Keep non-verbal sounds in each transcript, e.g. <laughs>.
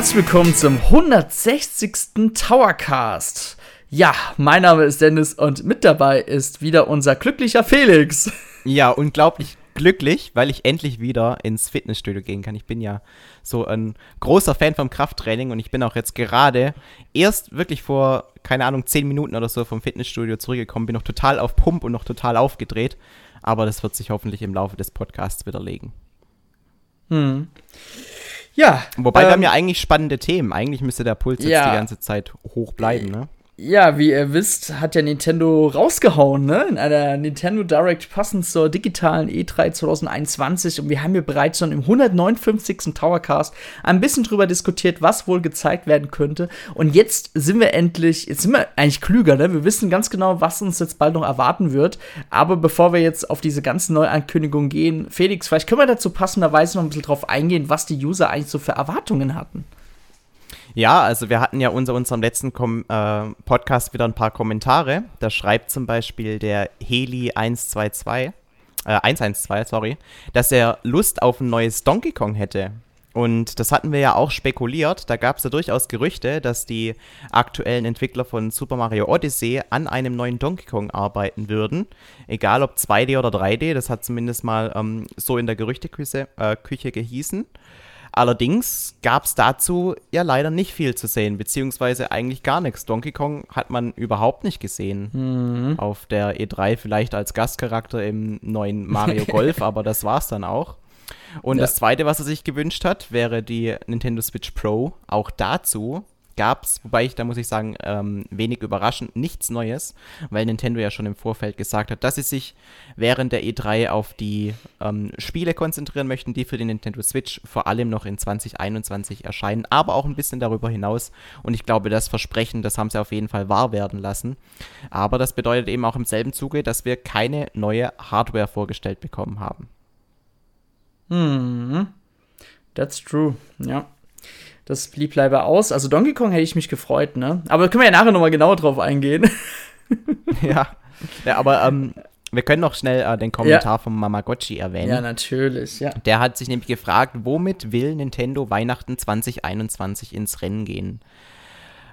herzlich willkommen zum 160. Towercast. Ja, mein Name ist Dennis und mit dabei ist wieder unser glücklicher Felix. <laughs> Ja, unglaublich glücklich, weil ich endlich wieder ins Fitnessstudio gehen kann. Ich bin ja so ein großer Fan vom Krafttraining und ich bin auch jetzt gerade erst wirklich vor, keine Ahnung, 10 Minuten oder so vom Fitnessstudio zurückgekommen, bin noch total auf Pump und noch total aufgedreht. Aber das wird sich hoffentlich im Laufe des Podcasts widerlegen. Hm. Ja. Wobei ähm, wir haben ja eigentlich spannende Themen. Eigentlich müsste der Puls jetzt ja, die ganze Zeit hoch bleiben, ne? Ja, wie ihr wisst, hat ja Nintendo rausgehauen, ne? In einer Nintendo Direct passend zur digitalen E3 2021. Und wir haben hier bereits schon im 159. Towercast ein bisschen drüber diskutiert, was wohl gezeigt werden könnte. Und jetzt sind wir endlich, jetzt sind wir eigentlich klüger, ne? Wir wissen ganz genau, was uns jetzt bald noch erwarten wird. Aber bevor wir jetzt auf diese ganzen Neuankündigungen gehen, Felix, vielleicht können wir dazu passenderweise noch ein bisschen drauf eingehen, was die User eigentlich so für Erwartungen hatten. Ja, also wir hatten ja unter unserem letzten Kom äh, Podcast wieder ein paar Kommentare. Da schreibt zum Beispiel der Heli122, äh, 112, sorry, dass er Lust auf ein neues Donkey Kong hätte. Und das hatten wir ja auch spekuliert. Da gab es ja durchaus Gerüchte, dass die aktuellen Entwickler von Super Mario Odyssey an einem neuen Donkey Kong arbeiten würden. Egal ob 2D oder 3D, das hat zumindest mal ähm, so in der Gerüchteküche äh, Küche gehießen. Allerdings gab es dazu ja leider nicht viel zu sehen, beziehungsweise eigentlich gar nichts. Donkey Kong hat man überhaupt nicht gesehen. Mhm. Auf der E3 vielleicht als Gastcharakter im neuen Mario <laughs> Golf, aber das war's dann auch. Und ja. das zweite, was er sich gewünscht hat, wäre die Nintendo Switch Pro. Auch dazu gab es, wobei ich da muss ich sagen, ähm, wenig überraschend, nichts Neues, weil Nintendo ja schon im Vorfeld gesagt hat, dass sie sich während der E3 auf die ähm, Spiele konzentrieren möchten, die für die Nintendo Switch vor allem noch in 2021 erscheinen, aber auch ein bisschen darüber hinaus. Und ich glaube, das Versprechen, das haben sie auf jeden Fall wahr werden lassen. Aber das bedeutet eben auch im selben Zuge, dass wir keine neue Hardware vorgestellt bekommen haben. Hm, that's true, ja. Das blieb leider aus. Also Donkey Kong hätte ich mich gefreut, ne? Aber können wir ja nachher nochmal genauer drauf eingehen. <laughs> ja. Ja, aber ähm, wir können noch schnell äh, den Kommentar ja. von Mamagotchi erwähnen. Ja, natürlich, ja. Der hat sich nämlich gefragt, womit will Nintendo Weihnachten 2021 ins Rennen gehen?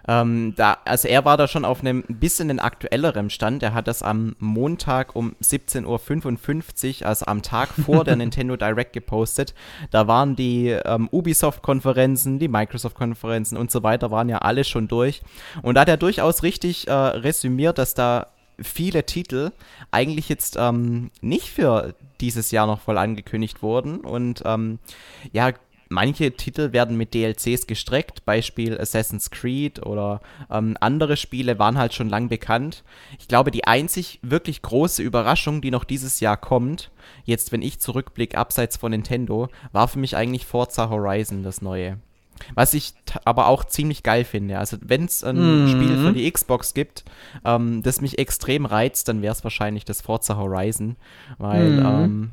Ähm, da, also er war da schon auf einem bisschen einen aktuelleren Stand. Er hat das am Montag um 17.55 Uhr, also am Tag vor der <laughs> Nintendo Direct gepostet. Da waren die ähm, Ubisoft-Konferenzen, die Microsoft-Konferenzen und so weiter, waren ja alle schon durch. Und da hat er durchaus richtig äh, resümiert, dass da viele Titel eigentlich jetzt ähm, nicht für dieses Jahr noch voll angekündigt wurden. Und ähm, ja, manche Titel werden mit DLCs gestreckt, Beispiel Assassin's Creed oder ähm, andere Spiele waren halt schon lang bekannt. Ich glaube, die einzig wirklich große Überraschung, die noch dieses Jahr kommt, jetzt wenn ich zurückblicke, abseits von Nintendo, war für mich eigentlich Forza Horizon das neue. Was ich aber auch ziemlich geil finde. Also, wenn es ein mhm. Spiel für die Xbox gibt, ähm, das mich extrem reizt, dann wäre es wahrscheinlich das Forza Horizon. Weil mhm. ähm,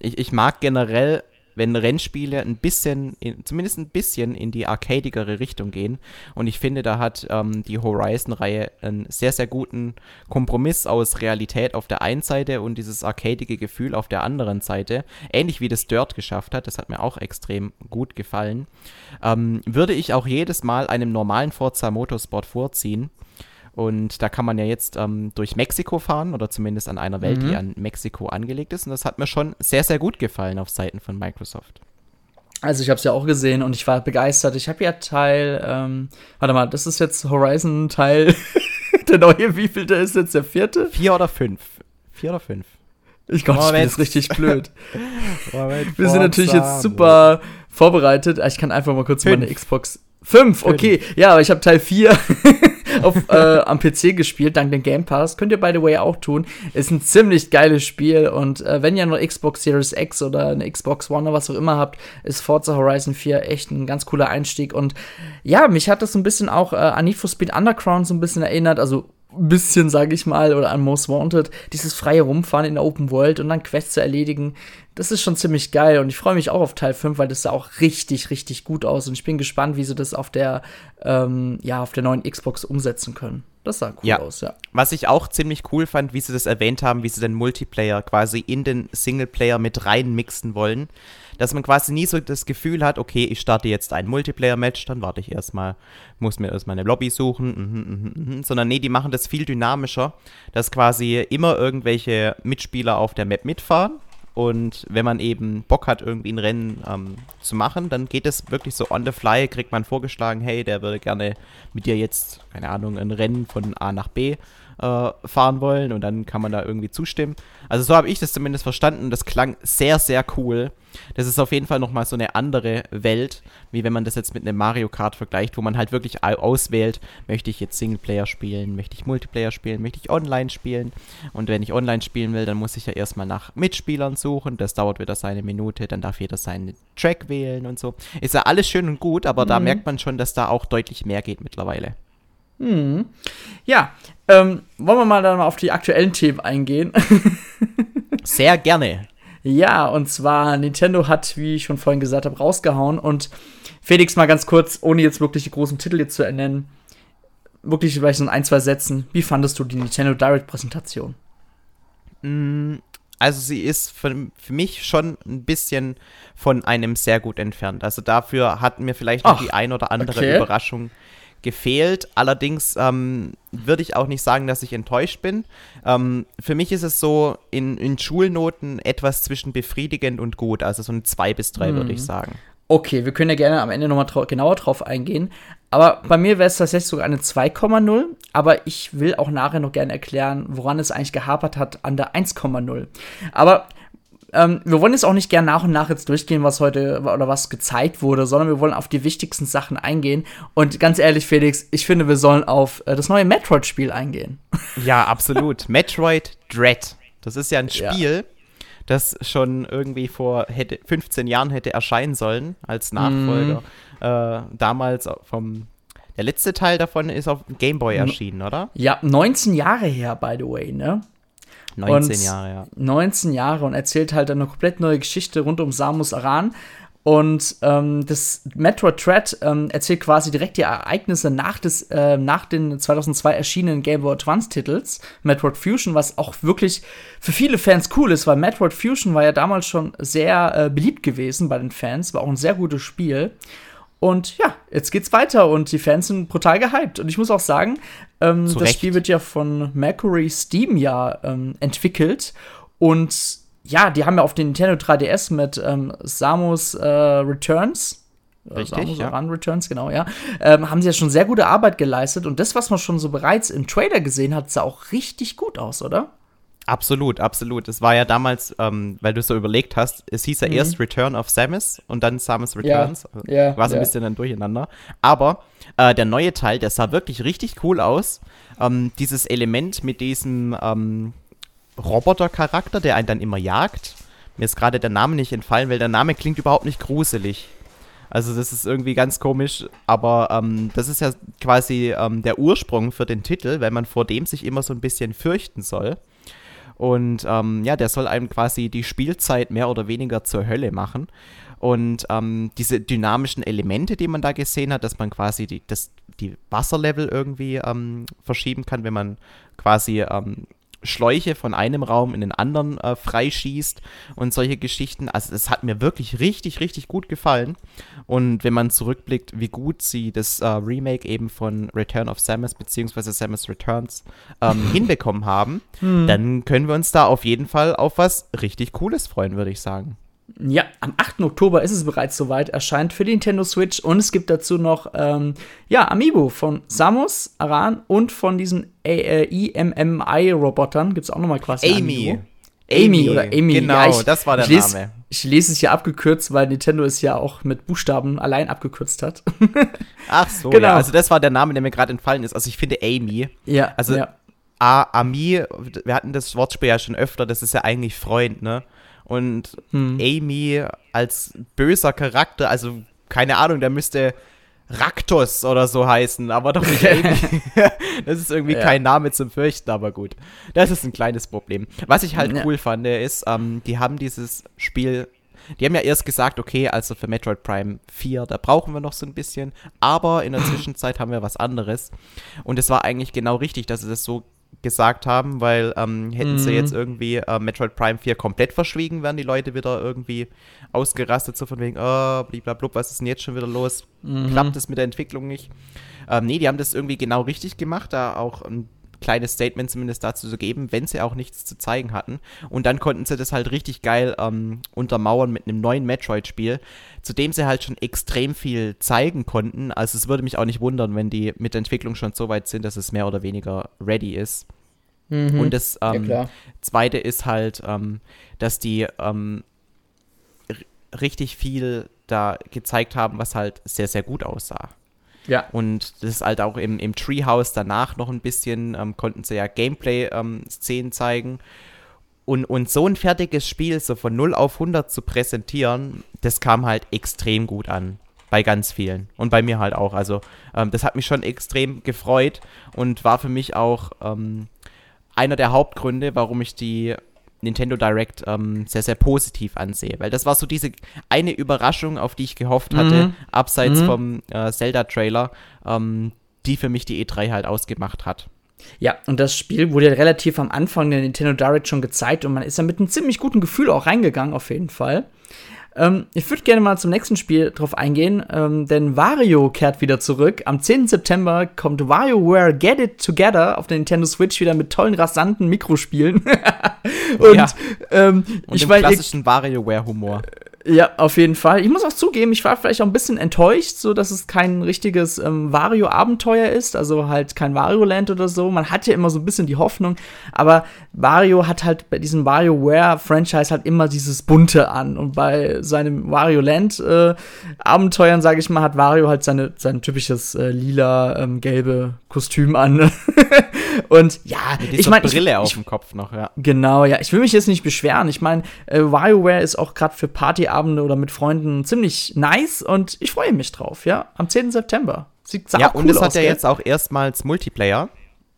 ich, ich mag generell wenn Rennspiele ein bisschen, in, zumindest ein bisschen in die arcadigere Richtung gehen. Und ich finde, da hat ähm, die Horizon-Reihe einen sehr, sehr guten Kompromiss aus Realität auf der einen Seite und dieses arcadige Gefühl auf der anderen Seite. Ähnlich wie das Dirt geschafft hat, das hat mir auch extrem gut gefallen. Ähm, würde ich auch jedes Mal einem normalen Forza Motorsport vorziehen. Und da kann man ja jetzt ähm, durch Mexiko fahren oder zumindest an einer Welt, mhm. die an Mexiko angelegt ist. Und das hat mir schon sehr, sehr gut gefallen auf Seiten von Microsoft. Also ich habe es ja auch gesehen und ich war begeistert. Ich habe ja Teil, ähm, warte mal, das ist jetzt Horizon Teil, <laughs> der neue, wie viel der ist jetzt der vierte? Vier oder fünf. Vier oder fünf. Ich glaube, das ist richtig blöd. <laughs> Wir sind natürlich jetzt super vorbereitet. Ich kann einfach mal kurz fünf. meine Xbox. Fünf, okay. Ja, aber ich habe Teil vier. <laughs> auf, äh, am PC gespielt, dank dem Game Pass. Könnt ihr, by the way, auch tun. Ist ein ziemlich geiles Spiel und äh, wenn ihr noch Xbox Series X oder eine Xbox One oder was auch immer habt, ist Forza Horizon 4 echt ein ganz cooler Einstieg. Und ja, mich hat das so ein bisschen auch äh, an Need for Speed Underground so ein bisschen erinnert. Also bisschen, sag ich mal, oder an Most Wanted, dieses freie Rumfahren in der Open World und dann Quests zu erledigen, das ist schon ziemlich geil und ich freue mich auch auf Teil 5, weil das sah auch richtig, richtig gut aus und ich bin gespannt, wie sie das auf der, ähm, ja, auf der neuen Xbox umsetzen können. Das sah cool ja. aus, ja. Was ich auch ziemlich cool fand, wie sie das erwähnt haben, wie sie den Multiplayer quasi in den Singleplayer mit reinmixen wollen. Dass man quasi nie so das Gefühl hat, okay, ich starte jetzt ein Multiplayer-Match, dann warte ich erstmal, muss mir erstmal eine Lobby suchen, mhm, mhm, mhm, sondern nee, die machen das viel dynamischer, dass quasi immer irgendwelche Mitspieler auf der Map mitfahren und wenn man eben Bock hat, irgendwie ein Rennen ähm, zu machen, dann geht es wirklich so on the fly, kriegt man vorgeschlagen, hey, der würde gerne mit dir jetzt, keine Ahnung, ein Rennen von A nach B äh, fahren wollen und dann kann man da irgendwie zustimmen. Also so habe ich das zumindest verstanden. Das klang sehr, sehr cool. Das ist auf jeden Fall nochmal so eine andere Welt, wie wenn man das jetzt mit einem Mario Kart vergleicht, wo man halt wirklich auswählt, möchte ich jetzt Singleplayer spielen, möchte ich Multiplayer spielen, möchte ich online spielen. Und wenn ich online spielen will, dann muss ich ja erstmal nach Mitspielern suchen. Das dauert wieder seine Minute, dann darf jeder seinen Track wählen und so. Ist ja alles schön und gut, aber mhm. da merkt man schon, dass da auch deutlich mehr geht mittlerweile. Hm. Ja, ähm, wollen wir mal dann mal auf die aktuellen Themen eingehen? <laughs> Sehr gerne. Ja, und zwar Nintendo hat, wie ich schon vorhin gesagt habe, rausgehauen und Felix mal ganz kurz, ohne jetzt wirklich die großen Titel jetzt zu ernennen, wirklich vielleicht so in ein, zwei Sätzen, wie fandest du die Nintendo Direct Präsentation? Mm, also sie ist für, für mich schon ein bisschen von einem sehr gut entfernt. Also dafür hat mir vielleicht noch Ach, die ein oder andere okay. Überraschung gefehlt. Allerdings ähm, würde ich auch nicht sagen, dass ich enttäuscht bin. Ähm, für mich ist es so in, in Schulnoten etwas zwischen befriedigend und gut. Also so ein 2 bis 3 mhm. würde ich mhm. sagen. Okay, wir können ja gerne am Ende nochmal trau genauer drauf eingehen. Aber bei mir wäre es tatsächlich sogar eine 2,0. Aber ich will auch nachher noch gerne erklären, woran es eigentlich gehapert hat an der 1,0. Aber ähm, wir wollen jetzt auch nicht gern nach und nach jetzt durchgehen, was heute oder was gezeigt wurde, sondern wir wollen auf die wichtigsten Sachen eingehen. Und ganz ehrlich, Felix, ich finde, wir sollen auf äh, das neue Metroid-Spiel eingehen. <laughs> Ja, absolut. Metroid Dread. Das ist ja ein Spiel, ja. das schon irgendwie vor hätte, 15 Jahren hätte erscheinen sollen als Nachfolger. Mm. Äh, damals vom der letzte Teil davon ist auf Game Boy erschienen, oder? Ja, 19 Jahre her, by the way, ne? 19 und Jahre, ja. 19 Jahre und erzählt halt eine komplett neue Geschichte rund um Samus Aran. Und ähm, das Metroid Dread ähm, erzählt quasi direkt die Ereignisse nach, des, äh, nach den 2002 erschienenen Game Boy Advance Titels, Metroid Fusion, was auch wirklich für viele Fans cool ist, weil Metroid Fusion war ja damals schon sehr äh, beliebt gewesen bei den Fans, war auch ein sehr gutes Spiel. Und ja, jetzt geht's weiter und die Fans sind brutal gehypt. Und ich muss auch sagen, ähm, das Spiel wird ja von Mercury Steam ja ähm, entwickelt. Und ja, die haben ja auf den Nintendo 3DS mit ähm, Samus äh, Returns. Äh, Richtig, Samus ja. Run Returns, genau, ja. Ähm, haben sie ja schon sehr gute Arbeit geleistet. Und das, was man schon so bereits im Trailer gesehen hat, sah auch richtig gut aus, oder? Absolut, absolut. Es war ja damals, ähm, weil du so überlegt hast, es hieß ja mhm. erst Return of Samus und dann Samus Returns. Ja, ja, war so ein bisschen dann durcheinander. Aber äh, der neue Teil, der sah wirklich richtig cool aus. Ähm, dieses Element mit diesem ähm, Roboter-Charakter, der einen dann immer jagt. Mir ist gerade der Name nicht entfallen, weil der Name klingt überhaupt nicht gruselig. Also das ist irgendwie ganz komisch, aber ähm, das ist ja quasi ähm, der Ursprung für den Titel, weil man vor dem sich immer so ein bisschen fürchten soll. Und ähm, ja, der soll einem quasi die Spielzeit mehr oder weniger zur Hölle machen. Und ähm, diese dynamischen Elemente, die man da gesehen hat, dass man quasi die, das, die Wasserlevel irgendwie ähm, verschieben kann, wenn man quasi ähm, Schläuche von einem Raum in den anderen äh, freischießt und solche Geschichten. Also es hat mir wirklich richtig, richtig gut gefallen. Und wenn man zurückblickt, wie gut sie das äh, Remake eben von Return of Samus bzw. Samus Returns ähm, <laughs> hinbekommen haben, hm. dann können wir uns da auf jeden Fall auf was richtig Cooles freuen, würde ich sagen. Ja, am 8. Oktober ist es bereits soweit, erscheint für die Nintendo Switch und es gibt dazu noch, ähm, ja, Amiibo von Samus, Aran und von diesen EMMI-Robotern gibt es auch nochmal quasi Amy. Amy. Amy oder Amy. Genau, ja, ich, das war der ich lese, Name. Ich lese es hier abgekürzt, weil Nintendo es ja auch mit Buchstaben allein abgekürzt hat. Ach so, <laughs> genau. Ja, also das war der Name, der mir gerade entfallen ist. Also ich finde Amy. Ja. Also ja. Ami, wir hatten das Wortspiel ja schon öfter, das ist ja eigentlich Freund, ne? Und hm. Amy als böser Charakter, also keine Ahnung, der müsste Raktos oder so heißen, aber doch nicht Amy. <laughs> <laughs> das ist irgendwie ja. kein Name zum Fürchten, aber gut. Das ist ein kleines Problem. Was ich halt ja. cool fand, ist, ähm, die haben dieses Spiel die haben ja erst gesagt, okay, also für Metroid Prime 4, da brauchen wir noch so ein bisschen, aber in der <laughs> Zwischenzeit haben wir was anderes. Und es war eigentlich genau richtig, dass sie das so gesagt haben, weil ähm, hätten mhm. sie jetzt irgendwie äh, Metroid Prime 4 komplett verschwiegen, wären die Leute wieder irgendwie ausgerastet, so von wegen, oh, blablabla, was ist denn jetzt schon wieder los? Mhm. Klappt es mit der Entwicklung nicht? Ähm, nee, die haben das irgendwie genau richtig gemacht, da auch ein kleines Statement zumindest dazu zu geben, wenn sie auch nichts zu zeigen hatten. Und dann konnten sie das halt richtig geil ähm, untermauern mit einem neuen Metroid-Spiel, zu dem sie halt schon extrem viel zeigen konnten. Also es würde mich auch nicht wundern, wenn die mit der Entwicklung schon so weit sind, dass es mehr oder weniger ready ist. Mhm. Und das ähm, ja, Zweite ist halt, ähm, dass die ähm, richtig viel da gezeigt haben, was halt sehr, sehr gut aussah. Ja. Und das ist halt auch im, im Treehouse danach noch ein bisschen, ähm, konnten sie ja Gameplay-Szenen ähm, zeigen. Und, und so ein fertiges Spiel so von 0 auf 100 zu präsentieren, das kam halt extrem gut an. Bei ganz vielen. Und bei mir halt auch. Also, ähm, das hat mich schon extrem gefreut und war für mich auch ähm, einer der Hauptgründe, warum ich die Nintendo Direct ähm, sehr, sehr positiv ansehe. Weil das war so diese eine Überraschung, auf die ich gehofft hatte, mhm. abseits mhm. vom äh, Zelda-Trailer, ähm, die für mich die E3 halt ausgemacht hat. Ja, und das Spiel wurde ja relativ am Anfang der Nintendo Direct schon gezeigt und man ist ja mit einem ziemlich guten Gefühl auch reingegangen, auf jeden Fall. Ähm, ich würde gerne mal zum nächsten Spiel drauf eingehen, ähm, denn Wario kehrt wieder zurück. Am 10. September kommt WarioWare Get It Together auf der Nintendo Switch wieder mit tollen, rasanten Mikrospielen. <laughs> und ja. ähm, und ich dem klassischen WarioWare-Humor. Ja, auf jeden Fall. Ich muss auch zugeben, ich war vielleicht auch ein bisschen enttäuscht, so dass es kein richtiges ähm, Wario-Abenteuer ist, also halt kein Wario-Land oder so. Man hat ja immer so ein bisschen die Hoffnung, aber Wario hat halt bei diesem WarioWare-Franchise halt immer dieses Bunte an. Und bei seinem Wario-Land-Abenteuern, äh, sage ich mal, hat Wario halt seine, sein typisches äh, lila-gelbe ähm, Kostüm an. <laughs> Und ja, ich meine. Brille ich, auf dem Kopf noch, ja. Genau, ja. Ich will mich jetzt nicht beschweren. Ich meine, äh, WarioWare ist auch gerade für Partyabende oder mit Freunden ziemlich nice und ich freue mich drauf, ja. Am 10. September. Sieht ja, cool und es hat ja jetzt auch erstmals Multiplayer.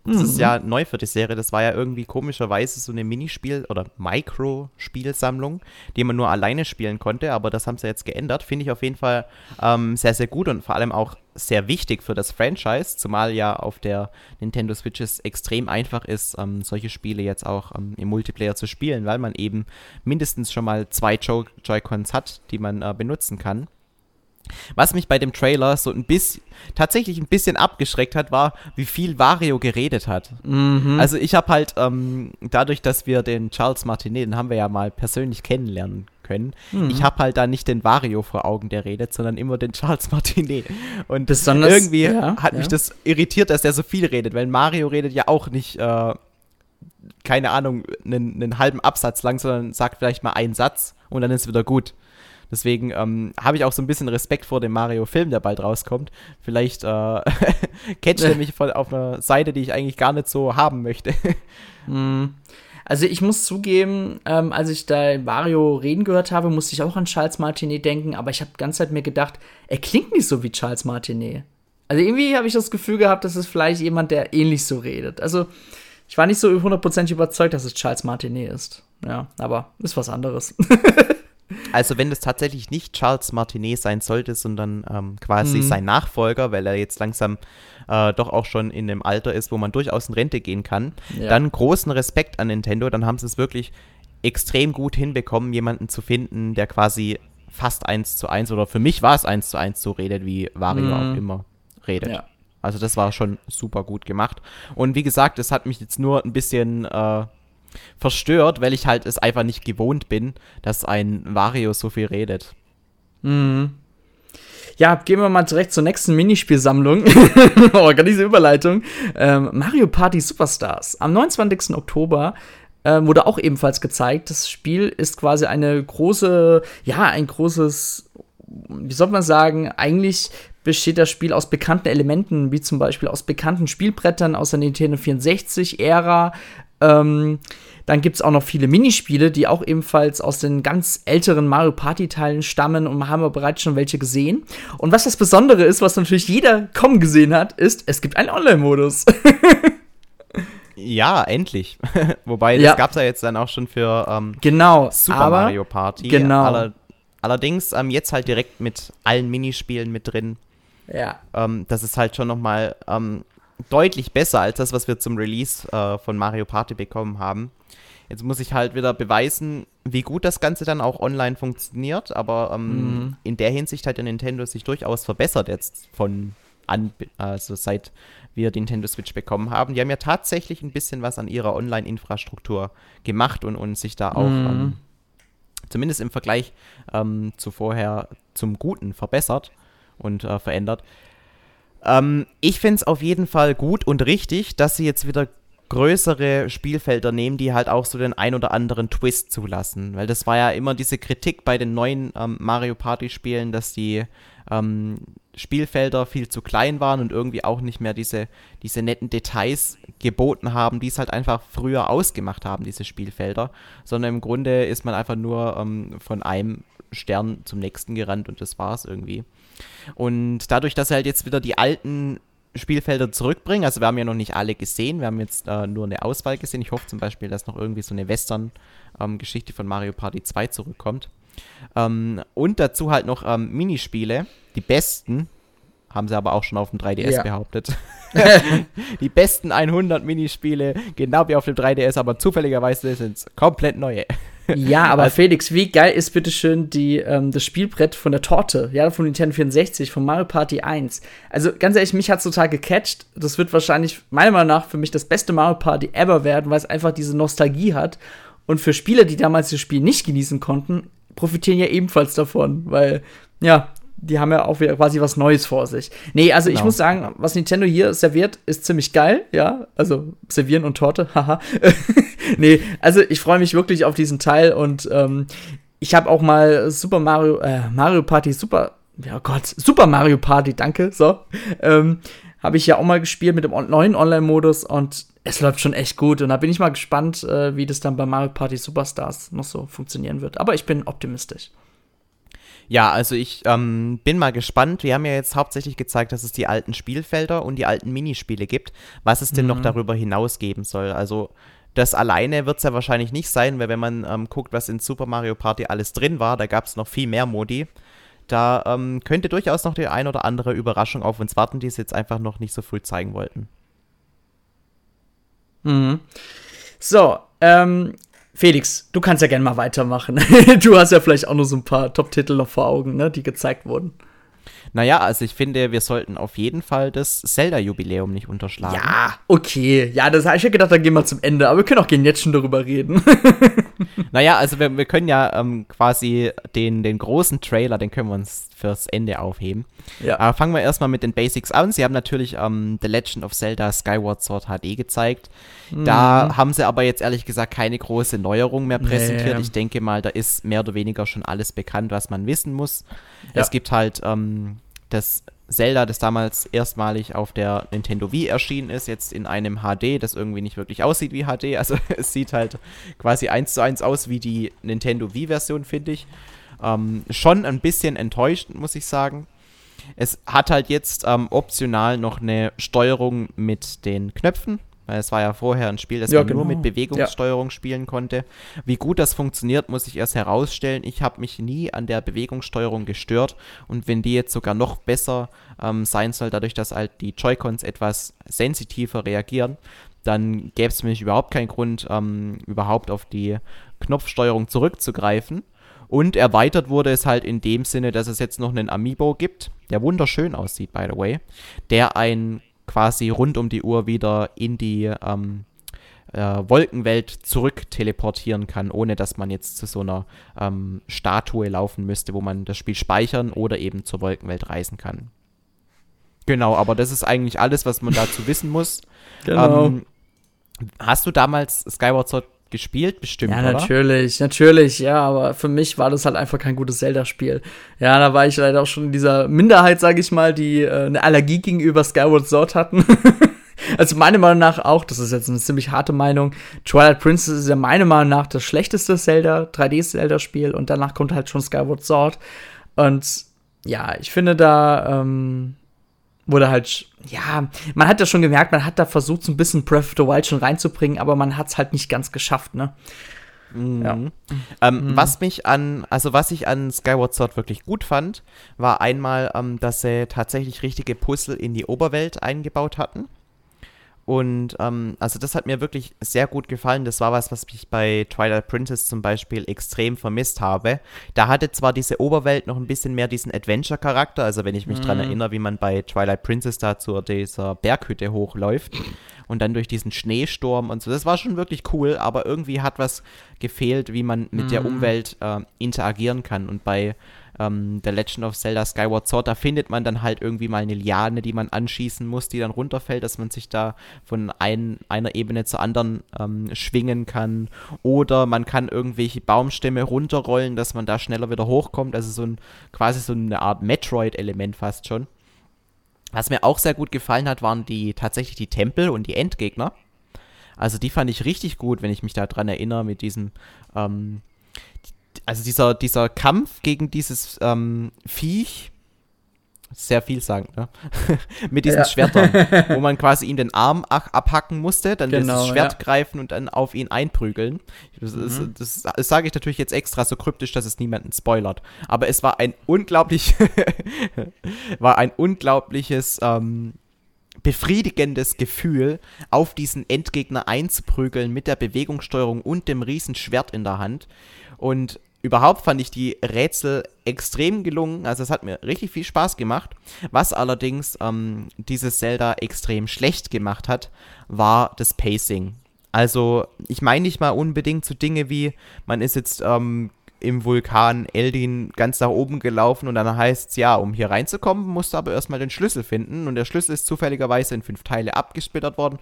Das mhm. ist ja neu für die Serie. Das war ja irgendwie komischerweise so eine Minispiel- oder Micro-Spielsammlung, die man nur alleine spielen konnte. Aber das haben sie jetzt geändert. Finde ich auf jeden Fall ähm, sehr, sehr gut und vor allem auch sehr wichtig für das Franchise. Zumal ja auf der Nintendo Switch es extrem einfach ist, ähm, solche Spiele jetzt auch ähm, im Multiplayer zu spielen, weil man eben mindestens schon mal zwei Joy-Cons hat, die man äh, benutzen kann. Was mich bei dem Trailer so ein bisschen, tatsächlich ein bisschen abgeschreckt hat, war, wie viel Wario geredet hat. Mhm. Also ich habe halt, ähm, dadurch, dass wir den Charles Martinet, den haben wir ja mal persönlich kennenlernen können, mhm. ich habe halt da nicht den Wario vor Augen, der redet, sondern immer den Charles Martinet. Und Besonders, irgendwie ja, hat ja. mich das irritiert, dass der so viel redet, weil Mario redet ja auch nicht, äh, keine Ahnung, einen, einen halben Absatz lang, sondern sagt vielleicht mal einen Satz und dann ist es wieder gut. Deswegen ähm, habe ich auch so ein bisschen Respekt vor dem Mario-Film, der bald rauskommt. Vielleicht äh, <laughs> catcht er <laughs> mich von, auf einer Seite, die ich eigentlich gar nicht so haben möchte. Mhm. Also ich muss zugeben, ähm, als ich da Mario reden gehört habe, musste ich auch an Charles Martinet denken, aber ich habe die ganze Zeit mir gedacht, er klingt nicht so wie Charles Martinet. Also irgendwie habe ich das Gefühl gehabt, dass es vielleicht jemand, der ähnlich so redet. Also ich war nicht so hundertprozentig überzeugt, dass es Charles Martinet ist. Ja, aber ist was anderes. <laughs> Also wenn es tatsächlich nicht Charles Martinet sein sollte, sondern ähm, quasi mhm. sein Nachfolger, weil er jetzt langsam äh, doch auch schon in dem Alter ist, wo man durchaus in Rente gehen kann, ja. dann großen Respekt an Nintendo. Dann haben sie es wirklich extrem gut hinbekommen, jemanden zu finden, der quasi fast eins zu eins oder für mich war es eins zu eins so redet, wie Wario mhm. auch immer redet. Ja. Also das war schon super gut gemacht. Und wie gesagt, es hat mich jetzt nur ein bisschen äh, verstört, weil ich halt es einfach nicht gewohnt bin, dass ein Wario so viel redet. Mhm. Ja, gehen wir mal direkt zur nächsten Minispielsammlung. <laughs> oh, gar diese Überleitung. Ähm, Mario Party Superstars. Am 29. Oktober äh, wurde auch ebenfalls gezeigt. Das Spiel ist quasi eine große, ja, ein großes, wie soll man sagen, eigentlich besteht das Spiel aus bekannten Elementen, wie zum Beispiel aus bekannten Spielbrettern aus der Nintendo 64-Ära, ähm, dann gibt es auch noch viele Minispiele, die auch ebenfalls aus den ganz älteren Mario Party-Teilen stammen und haben wir bereits schon welche gesehen. Und was das Besondere ist, was natürlich jeder kommen gesehen hat, ist, es gibt einen Online-Modus. ja, endlich. <laughs> Wobei, das ja. gab es ja jetzt dann auch schon für ähm, genau, Super Mario Party. Genau. Allerdings ähm, jetzt halt direkt mit allen Minispielen mit drin. Ja. Ähm, das ist halt schon nochmal ähm, deutlich besser als das, was wir zum Release äh, von Mario Party bekommen haben. Jetzt muss ich halt wieder beweisen, wie gut das Ganze dann auch online funktioniert, aber ähm, mhm. in der Hinsicht hat der Nintendo sich durchaus verbessert jetzt von an, also seit wir die Nintendo Switch bekommen haben. Die haben ja tatsächlich ein bisschen was an ihrer Online-Infrastruktur gemacht und, und sich da auch mhm. ähm, zumindest im Vergleich ähm, zu vorher zum Guten verbessert und äh, verändert. Ähm, ich finde es auf jeden Fall gut und richtig, dass sie jetzt wieder größere Spielfelder nehmen, die halt auch so den ein oder anderen Twist zulassen. Weil das war ja immer diese Kritik bei den neuen ähm, Mario Party Spielen, dass die ähm, Spielfelder viel zu klein waren und irgendwie auch nicht mehr diese, diese netten Details geboten haben, die es halt einfach früher ausgemacht haben, diese Spielfelder. Sondern im Grunde ist man einfach nur ähm, von einem Stern zum nächsten gerannt und das war's irgendwie. Und dadurch, dass sie halt jetzt wieder die alten Spielfelder zurückbringen, also wir haben ja noch nicht alle gesehen, wir haben jetzt äh, nur eine Auswahl gesehen. Ich hoffe zum Beispiel, dass noch irgendwie so eine Western-Geschichte ähm, von Mario Party 2 zurückkommt. Ähm, und dazu halt noch ähm, Minispiele, die besten, haben sie aber auch schon auf dem 3DS ja. behauptet. <laughs> <laughs> die besten 100 Minispiele, genau wie auf dem 3DS, aber zufälligerweise sind es komplett neue. Ja, <laughs> aber also, Felix, wie geil ist bitteschön die, ähm, das Spielbrett von der Torte, ja, von Nintendo 64, von Mario Party 1. Also ganz ehrlich, mich hat es total gecatcht. Das wird wahrscheinlich meiner Meinung nach für mich das beste Mario Party ever werden, weil es einfach diese Nostalgie hat. Und für Spieler, die damals das Spiel nicht genießen konnten, profitieren ja ebenfalls davon, weil, ja, die haben ja auch wieder quasi was Neues vor sich. Nee, also genau. ich muss sagen, was Nintendo hier serviert, ist ziemlich geil, ja. Also servieren und Torte, <laughs> haha. nee, also ich freue mich wirklich auf diesen Teil und ähm, ich habe auch mal Super Mario, äh, Mario Party Super, ja Gott, Super Mario Party, danke, so. Ähm, habe ich ja auch mal gespielt mit dem neuen Online-Modus und es läuft schon echt gut. Und da bin ich mal gespannt, äh, wie das dann bei Mario Party Superstars noch so funktionieren wird. Aber ich bin optimistisch. Ja, also ich ähm, bin mal gespannt. Wir haben ja jetzt hauptsächlich gezeigt, dass es die alten Spielfelder und die alten Minispiele gibt. Was es denn mhm. noch darüber hinaus geben soll. Also das alleine wird es ja wahrscheinlich nicht sein, weil wenn man ähm, guckt, was in Super Mario Party alles drin war, da gab es noch viel mehr Modi. Da ähm, könnte durchaus noch die ein oder andere Überraschung auf uns warten, die es jetzt einfach noch nicht so früh zeigen wollten. Mhm. So, ähm, Felix, du kannst ja gerne mal weitermachen. <laughs> du hast ja vielleicht auch noch so ein paar Top-Titel noch vor Augen, ne, die gezeigt wurden. Naja, also ich finde, wir sollten auf jeden Fall das Zelda-Jubiläum nicht unterschlagen. Ja, okay. Ja, das habe ich ja gedacht, dann gehen wir zum Ende. Aber wir können auch gerne jetzt schon darüber reden. <laughs> naja, also wir, wir können ja ähm, quasi den, den großen Trailer, den können wir uns fürs Ende aufheben. Ja. Aber fangen wir erstmal mit den Basics an. Sie haben natürlich ähm, The Legend of Zelda Skyward Sword HD gezeigt. Mhm. Da haben sie aber jetzt ehrlich gesagt keine große Neuerung mehr präsentiert. Nee. Ich denke mal, da ist mehr oder weniger schon alles bekannt, was man wissen muss. Ja. Es gibt halt ähm, das Zelda, das damals erstmalig auf der Nintendo Wii erschienen ist, jetzt in einem HD, das irgendwie nicht wirklich aussieht wie HD. <laughs> Also es sieht halt quasi eins zu eins aus wie die Nintendo Wii-Version, finde ich. Ähm, schon ein bisschen enttäuscht, muss ich sagen. Es hat halt jetzt ähm, optional noch eine Steuerung mit den Knöpfen. Weil es war ja vorher ein Spiel, das ja, man genau. nur mit Bewegungssteuerung ja. spielen konnte. Wie gut das funktioniert, muss ich erst herausstellen. Ich habe mich nie an der Bewegungssteuerung gestört. Und wenn die jetzt sogar noch besser ähm, sein soll, dadurch, dass halt die Joy-Cons etwas sensitiver reagieren, dann gäbe es für mich überhaupt keinen Grund, ähm, überhaupt auf die Knopfsteuerung zurückzugreifen. Und erweitert wurde es halt in dem Sinne, dass es jetzt noch einen Amiibo gibt, der wunderschön aussieht, by the way, der ein quasi rund um die Uhr wieder in die ähm, äh, Wolkenwelt zurück teleportieren kann, ohne dass man jetzt zu so einer ähm, Statue laufen müsste, wo man das Spiel speichern oder eben zur Wolkenwelt reisen kann. Genau, aber das ist eigentlich alles, was man dazu wissen muss. <laughs> Genau. Ähm, hast du damals Skyward Sword gespielt, bestimmt, Ja, oder? natürlich, natürlich, ja, aber für mich war das halt einfach kein gutes Zelda-Spiel. Ja, da war ich leider auch schon in dieser Minderheit, sag ich mal, die äh, eine Allergie gegenüber Skyward Sword hatten. <laughs> also meiner Meinung nach auch, das ist jetzt eine ziemlich harte Meinung, Twilight Princess ist ja meiner Meinung nach das schlechteste Zelda, 3D-Zelda-Spiel und danach kommt halt schon Skyward Sword. Und ja, ich finde da, ähm, wurde halt, ja, man hat ja schon gemerkt, man hat da versucht, so ein bisschen Breath of the Wild schon reinzubringen, aber man hat es halt nicht ganz geschafft, ne? Mhm. Ja. Ähm, mhm. Was mich an, also was ich an Skyward Sword wirklich gut fand, war einmal, ähm, dass sie tatsächlich richtige Puzzle in die Oberwelt eingebaut hatten. Und ähm, also das hat mir wirklich sehr gut gefallen. Das war was, was ich bei Twilight Princess zum Beispiel extrem vermisst habe. Da hatte zwar diese Oberwelt noch ein bisschen mehr diesen Adventure-Charakter, also wenn ich mich mhm. dran erinnere, wie man bei Twilight Princess da zu dieser Berghütte hochläuft und dann durch diesen Schneesturm und so. Das war schon wirklich cool, aber irgendwie hat was gefehlt, wie man mit mhm. der Umwelt äh, interagieren kann. Und bei ähm, The Legend of Zelda Skyward Sword, da findet man dann halt irgendwie mal eine Liane, die man anschießen muss, die dann runterfällt, dass man sich da von ein, einer Ebene zur anderen ähm, schwingen kann. Oder man kann irgendwelche Baumstämme runterrollen, dass man da schneller wieder hochkommt. Also so ein quasi so eine Art Metroid-Element fast schon. Was mir auch sehr gut gefallen hat, waren die tatsächlich die Tempel und die Endgegner. Also die fand ich richtig gut, wenn ich mich daran erinnere, mit diesem ähm, also dieser, dieser Kampf gegen dieses ähm, Viech, sehr vielsagend, ne? <laughs> mit diesen ja. Schwertern, wo <laughs> man quasi ihm den Arm abhacken musste, dann genau, dieses Schwert ja. greifen und dann auf ihn einprügeln. Das, mhm. das, das sage ich natürlich jetzt extra so kryptisch, dass es niemanden spoilert. Aber es war ein unglaublich, <laughs> war ein unglaubliches ähm, befriedigendes Gefühl, auf diesen Endgegner einzuprügeln mit der Bewegungssteuerung und dem riesen Schwert in der Hand. Und überhaupt fand ich die Rätsel extrem gelungen. Also es hat mir richtig viel Spaß gemacht. Was allerdings ähm, dieses Zelda extrem schlecht gemacht hat, war das Pacing. Also ich meine nicht mal unbedingt so Dinge wie, man ist jetzt ähm, im Vulkan Eldin ganz nach oben gelaufen und dann heißt es, ja, um hier reinzukommen, musst du aber erstmal den Schlüssel finden und der Schlüssel ist zufälligerweise in fünf Teile abgesplittert worden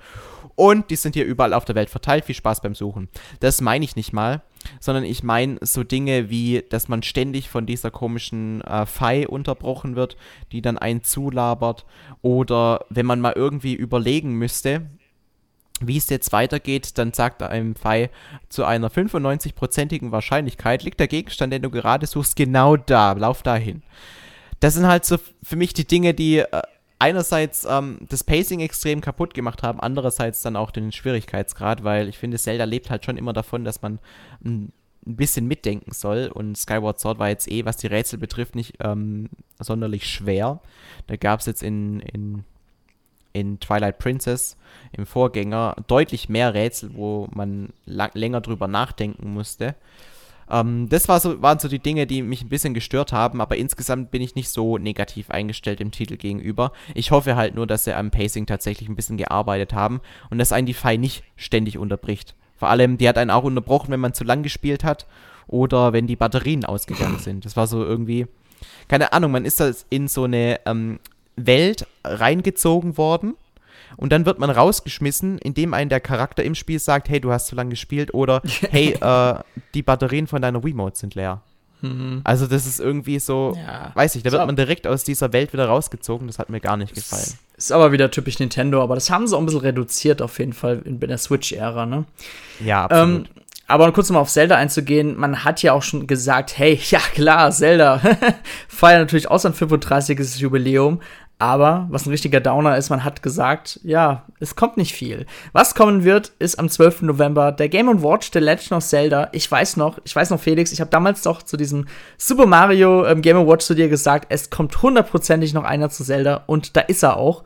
und die sind hier überall auf der Welt verteilt. Viel Spaß beim Suchen. Das meine ich nicht mal, sondern ich meine so Dinge wie, dass man ständig von dieser komischen äh, Fei unterbrochen wird, die dann einen zulabert oder wenn man mal irgendwie überlegen müsste, wie es jetzt weitergeht, dann sagt einem Pfei zu einer 95-prozentigen Wahrscheinlichkeit liegt der Gegenstand, den du gerade suchst, genau da, lauf dahin. Das sind halt so für mich die Dinge, die äh, einerseits ähm, das Pacing extrem kaputt gemacht haben, andererseits dann auch den Schwierigkeitsgrad, weil ich finde, Zelda lebt halt schon immer davon, dass man ein, ein bisschen mitdenken soll und Skyward Sword war jetzt eh, was die Rätsel betrifft, nicht ähm, sonderlich schwer. Da gab es jetzt in, in in Twilight Princess, im Vorgänger, deutlich mehr Rätsel, wo man länger drüber nachdenken musste. Ähm, das war so, waren so die Dinge, die mich ein bisschen gestört haben, aber insgesamt bin ich nicht so negativ eingestellt dem Titel gegenüber. Ich hoffe halt nur, dass sie am Pacing tatsächlich ein bisschen gearbeitet haben und dass einen die Fei nicht ständig unterbricht. Vor allem, die hat einen auch unterbrochen, wenn man zu lang gespielt hat oder wenn die Batterien ausgegangen <clears throat> sind. Das war so irgendwie, keine Ahnung, man ist da in so eine ähm, Welt reingezogen worden und dann wird man rausgeschmissen, indem ein der Charakter im Spiel sagt, hey, du hast zu lange gespielt oder <laughs> hey, äh, die Batterien von deiner Wiimote sind leer. Mhm. Also das ist irgendwie so, ja. weiß ich, da wird man direkt aus dieser Welt wieder rausgezogen, das hat mir gar nicht gefallen. Ist aber wieder typisch Nintendo, aber das haben sie auch ein bisschen reduziert auf jeden Fall in der Switch-Ära, ne? Ja, absolut. Ähm, aber kurz mal auf Zelda einzugehen, man hat ja auch schon gesagt, hey, <laughs> ja klar, Zelda <laughs> feiert natürlich auch sein 35. Jubiläum, aber was ein richtiger Downer ist, man hat gesagt, ja, es kommt nicht viel. Was kommen wird, ist am 12. November der Game Watch The Legend of Zelda. Ich weiß noch, ich weiß noch, Felix, ich habe damals doch zu diesem Super Mario ähm, Game Watch zu dir gesagt, es kommt hundertprozentig noch einer zu Zelda und da ist er auch.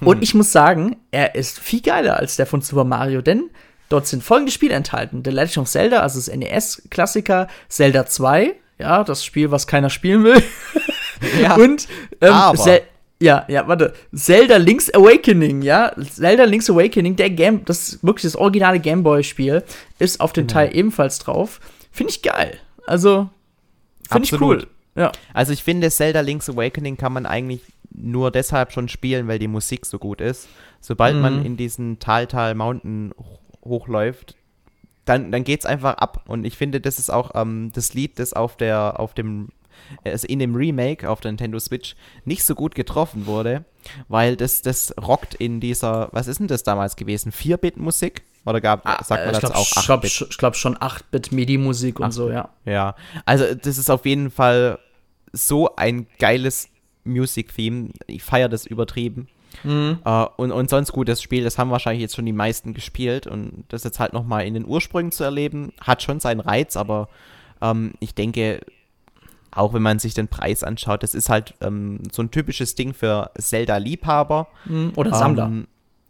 Hm. Und ich muss sagen, er ist viel geiler als der von Super Mario, denn dort sind folgende Spiele enthalten: The Legend of Zelda, also das NES-Klassiker, Zelda 2, ja, das Spiel, was keiner spielen will. Ja, <laughs> und ähm, aber. Ja, ja, warte. Zelda Link's Awakening, ja. Zelda Link's Awakening, der Game, das wirklich das originale Gameboy-Spiel, ist auf dem genau. Teil ebenfalls drauf. Finde ich geil. Also, finde ich cool. Ja. Also, ich finde, Zelda Link's Awakening kann man eigentlich nur deshalb schon spielen, weil die Musik so gut ist. Sobald mhm. man in diesen Taltal Mountain hochläuft, dann, dann es einfach ab. Und ich finde, das ist auch ähm, das Lied, das auf der, auf dem also in dem Remake auf der Nintendo Switch nicht so gut getroffen wurde, weil das, das rockt in dieser, was ist denn das damals gewesen? 4-Bit-Musik? Oder gab, ah, sagt man äh, das auch 8-Bit? Ich glaube schon 8-Bit-MIDI-Musik und so, ja. Ja, also das ist auf jeden Fall so ein geiles Music-Theme. Ich feiere das übertrieben. Mhm. Uh, und, und sonst gut, das Spiel, das haben wahrscheinlich jetzt schon die meisten gespielt und das jetzt halt nochmal in den Ursprüngen zu erleben, hat schon seinen Reiz, aber ähm, ich denke, auch wenn man sich den Preis anschaut, das ist halt ähm, so ein typisches Ding für Zelda-Liebhaber. Mhm. Oder Sammler. Ähm,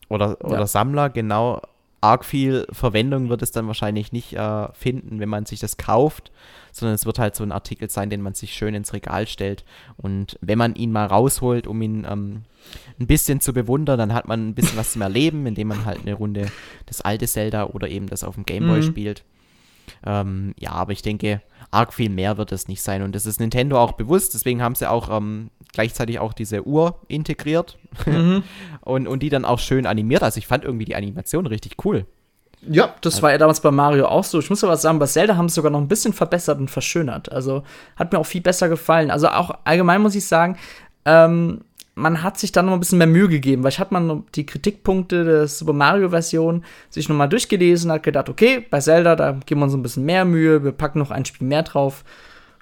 oder, oder ja. Sammler, genau. Arg viel Verwendung wird es dann wahrscheinlich nicht äh, finden, wenn man sich das kauft, sondern es wird halt so ein Artikel sein, den man sich schön ins Regal stellt. Und wenn man ihn mal rausholt, um ihn ähm, ein bisschen zu bewundern, dann hat man ein bisschen was zum Erleben, indem man halt eine Runde das alte Zelda oder eben das auf dem Gameboy mhm. spielt. Ähm, ja, aber ich denke, arg viel mehr wird es nicht sein. Und das ist Nintendo auch bewusst, deswegen haben sie auch ähm, gleichzeitig auch diese Uhr integriert mhm. <laughs> und, und die dann auch schön animiert. Also ich fand irgendwie die Animation richtig cool. Ja, das also, war ja damals bei Mario auch so. Ich muss aber sagen, bei Zelda haben sie sogar noch ein bisschen verbessert und verschönert. Also hat mir auch viel besser gefallen. Also auch allgemein muss ich sagen, ähm, man hat sich dann noch ein bisschen mehr Mühe gegeben, weil ich hatte mal die Kritikpunkte der Super Mario Version sich nochmal durchgelesen, hat gedacht, okay, bei Zelda, da geben wir uns ein bisschen mehr Mühe, wir packen noch ein Spiel mehr drauf.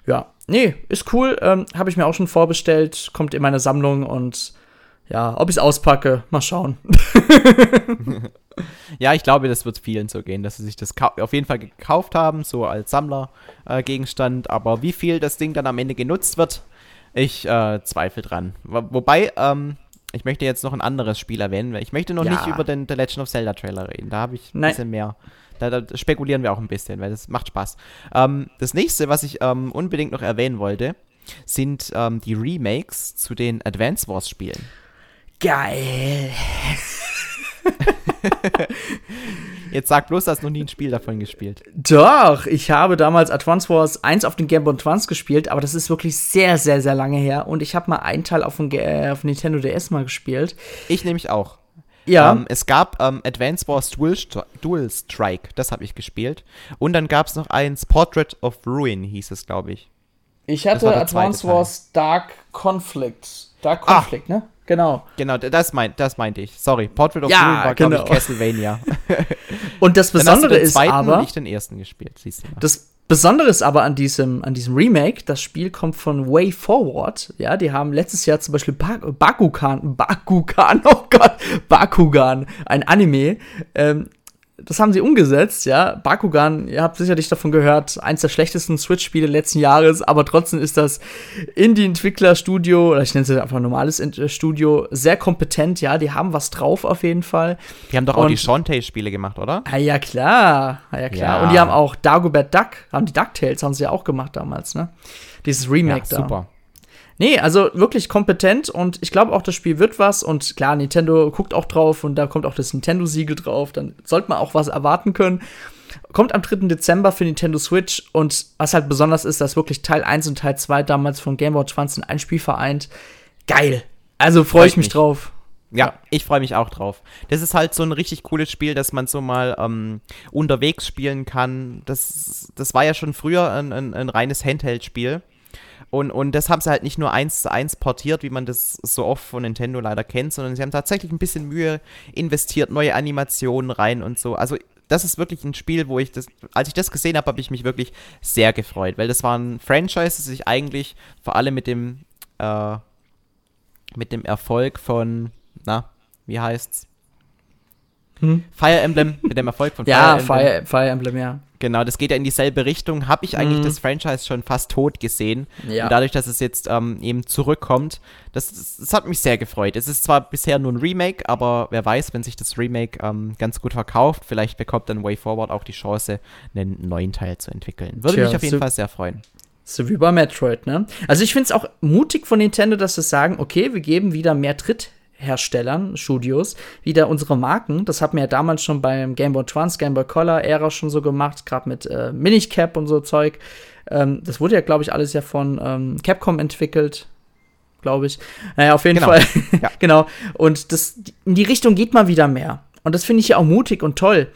Ja, nee, ist cool, ähm, habe ich mir auch schon vorbestellt, kommt in meine Sammlung und ja, ob ich es auspacke, mal schauen. <laughs> ja, ich glaube, das wird vielen so gehen, dass sie sich das auf jeden Fall gekauft haben, so als Sammlergegenstand, äh, aber wie viel das Ding dann am Ende genutzt wird, ich äh, zweifle dran. Wobei, ähm, ich möchte jetzt noch ein anderes Spiel erwähnen. Ich möchte noch ja. nicht über den The Legend of Zelda Trailer reden. Da habe ich ein Nein. bisschen mehr. Da, da, spekulieren wir auch ein bisschen, weil das macht Spaß. Ähm, das nächste, was ich ähm, unbedingt noch erwähnen wollte, sind ähm, die Remakes zu den Advance Wars Spielen. Geil. <laughs> <laughs> Jetzt sag bloß, du hast noch nie ein Spiel davon gespielt. Doch, ich habe damals Advance Wars 1 auf den Game Boy Advance gespielt, aber das ist wirklich sehr, sehr, sehr lange her. Und ich habe mal einen Teil auf dem, äh, auf Nintendo DS mal gespielt. Ich nämlich auch. Ja. Ähm, es gab ähm, Advance Wars Dual, Dual Strike, das habe ich gespielt. Und dann gab es noch eins, Portrait of Ruin hieß es, glaube ich. Ich hatte Advance Wars Dark Conflict. Dark ah. Conflict, ah. ne? Genau. Genau, das, mein, das meinte ich. Sorry, Portrait of ja, Ruin war, genau. glaube ich, Castlevania. <laughs> und das Besondere ist aber... ich den ersten gespielt, siehst du mal. Das Besondere ist aber an diesem, an diesem Remake, das Spiel kommt von Way Forward. Ja, die haben letztes Jahr zum Beispiel ba Bakugan, Bakugan, <laughs> oh Gott, Bakugan, ein Anime, ähm, das haben sie umgesetzt, ja. Bakugan, ihr habt sicherlich davon gehört, eins der schlechtesten Switch-Spiele letzten Jahres, aber trotzdem ist das Indie-Entwickler-Studio, oder ich nenne es einfach normales äh, Studio, sehr kompetent, ja. Die haben was drauf auf jeden Fall. Die haben doch auch Und, die Shantae-Spiele gemacht, oder? Ah, ja, klar. Ah, ja, klar. Ja. Und die haben auch Dagobert Duck, haben die DuckTales, haben sie ja auch gemacht damals, ne? Dieses Remake ja, da. Super. Nee, also wirklich kompetent und ich glaube auch, das Spiel wird was und klar, Nintendo guckt auch drauf und da kommt auch das Nintendo-Siegel drauf, dann sollte man auch was erwarten können. Kommt am 3. Dezember für Nintendo Switch und was halt besonders ist, dass wirklich Teil 1 und Teil 2 damals von Game Boy Advance in ein Spiel vereint. Geil. Also freue ich mich, mich drauf. Ja, ich freue mich auch drauf. Das ist halt so ein richtig cooles Spiel, dass man so mal ähm, unterwegs spielen kann. Das, das war ja schon früher ein, ein, ein reines Handheld-Spiel. Und, und das haben sie halt nicht nur eins zu eins portiert, wie man das so oft von Nintendo leider kennt, sondern sie haben tatsächlich ein bisschen Mühe investiert, neue Animationen rein und so. Also das ist wirklich ein Spiel, wo ich das, als ich das gesehen habe, habe ich mich wirklich sehr gefreut, weil das war ein Franchise, das sich eigentlich vor allem mit dem, äh, mit dem Erfolg von, na, wie heißt's? Hm? Fire Emblem, mit dem Erfolg von Fire ja, Emblem. Fire, Fire Emblem, ja. Genau, das geht ja in dieselbe Richtung. Habe ich eigentlich mhm. das Franchise schon fast tot gesehen. Ja. Und dadurch, dass es jetzt ähm, eben zurückkommt, das, das, das, hat mich sehr gefreut. Es ist zwar bisher nur ein Remake, aber wer weiß, wenn sich das Remake ähm, ganz gut verkauft, vielleicht bekommt dann Way Forward auch die Chance, einen neuen Teil zu entwickeln. Würde Tja, mich auf jeden so Fall sehr freuen. So wie bei Metroid, ne? Also ich finde es auch mutig von Nintendo, dass sie sagen, okay, wir geben wieder mehr Tritt Herstellern, Studios, wieder unsere Marken. Das hatten wir ja damals schon beim Game Boy Advance, Game Boy Color Ära schon so gemacht, gerade mit äh, Minicap und so Zeug. Ähm, das wurde ja, glaube ich, alles ja von ähm, Capcom entwickelt, glaube ich. Naja, auf jeden genau. Fall. <laughs> ja. <laughs> genau. Und das, in die Richtung geht mal wieder mehr. Und das finde ich ja auch mutig und toll.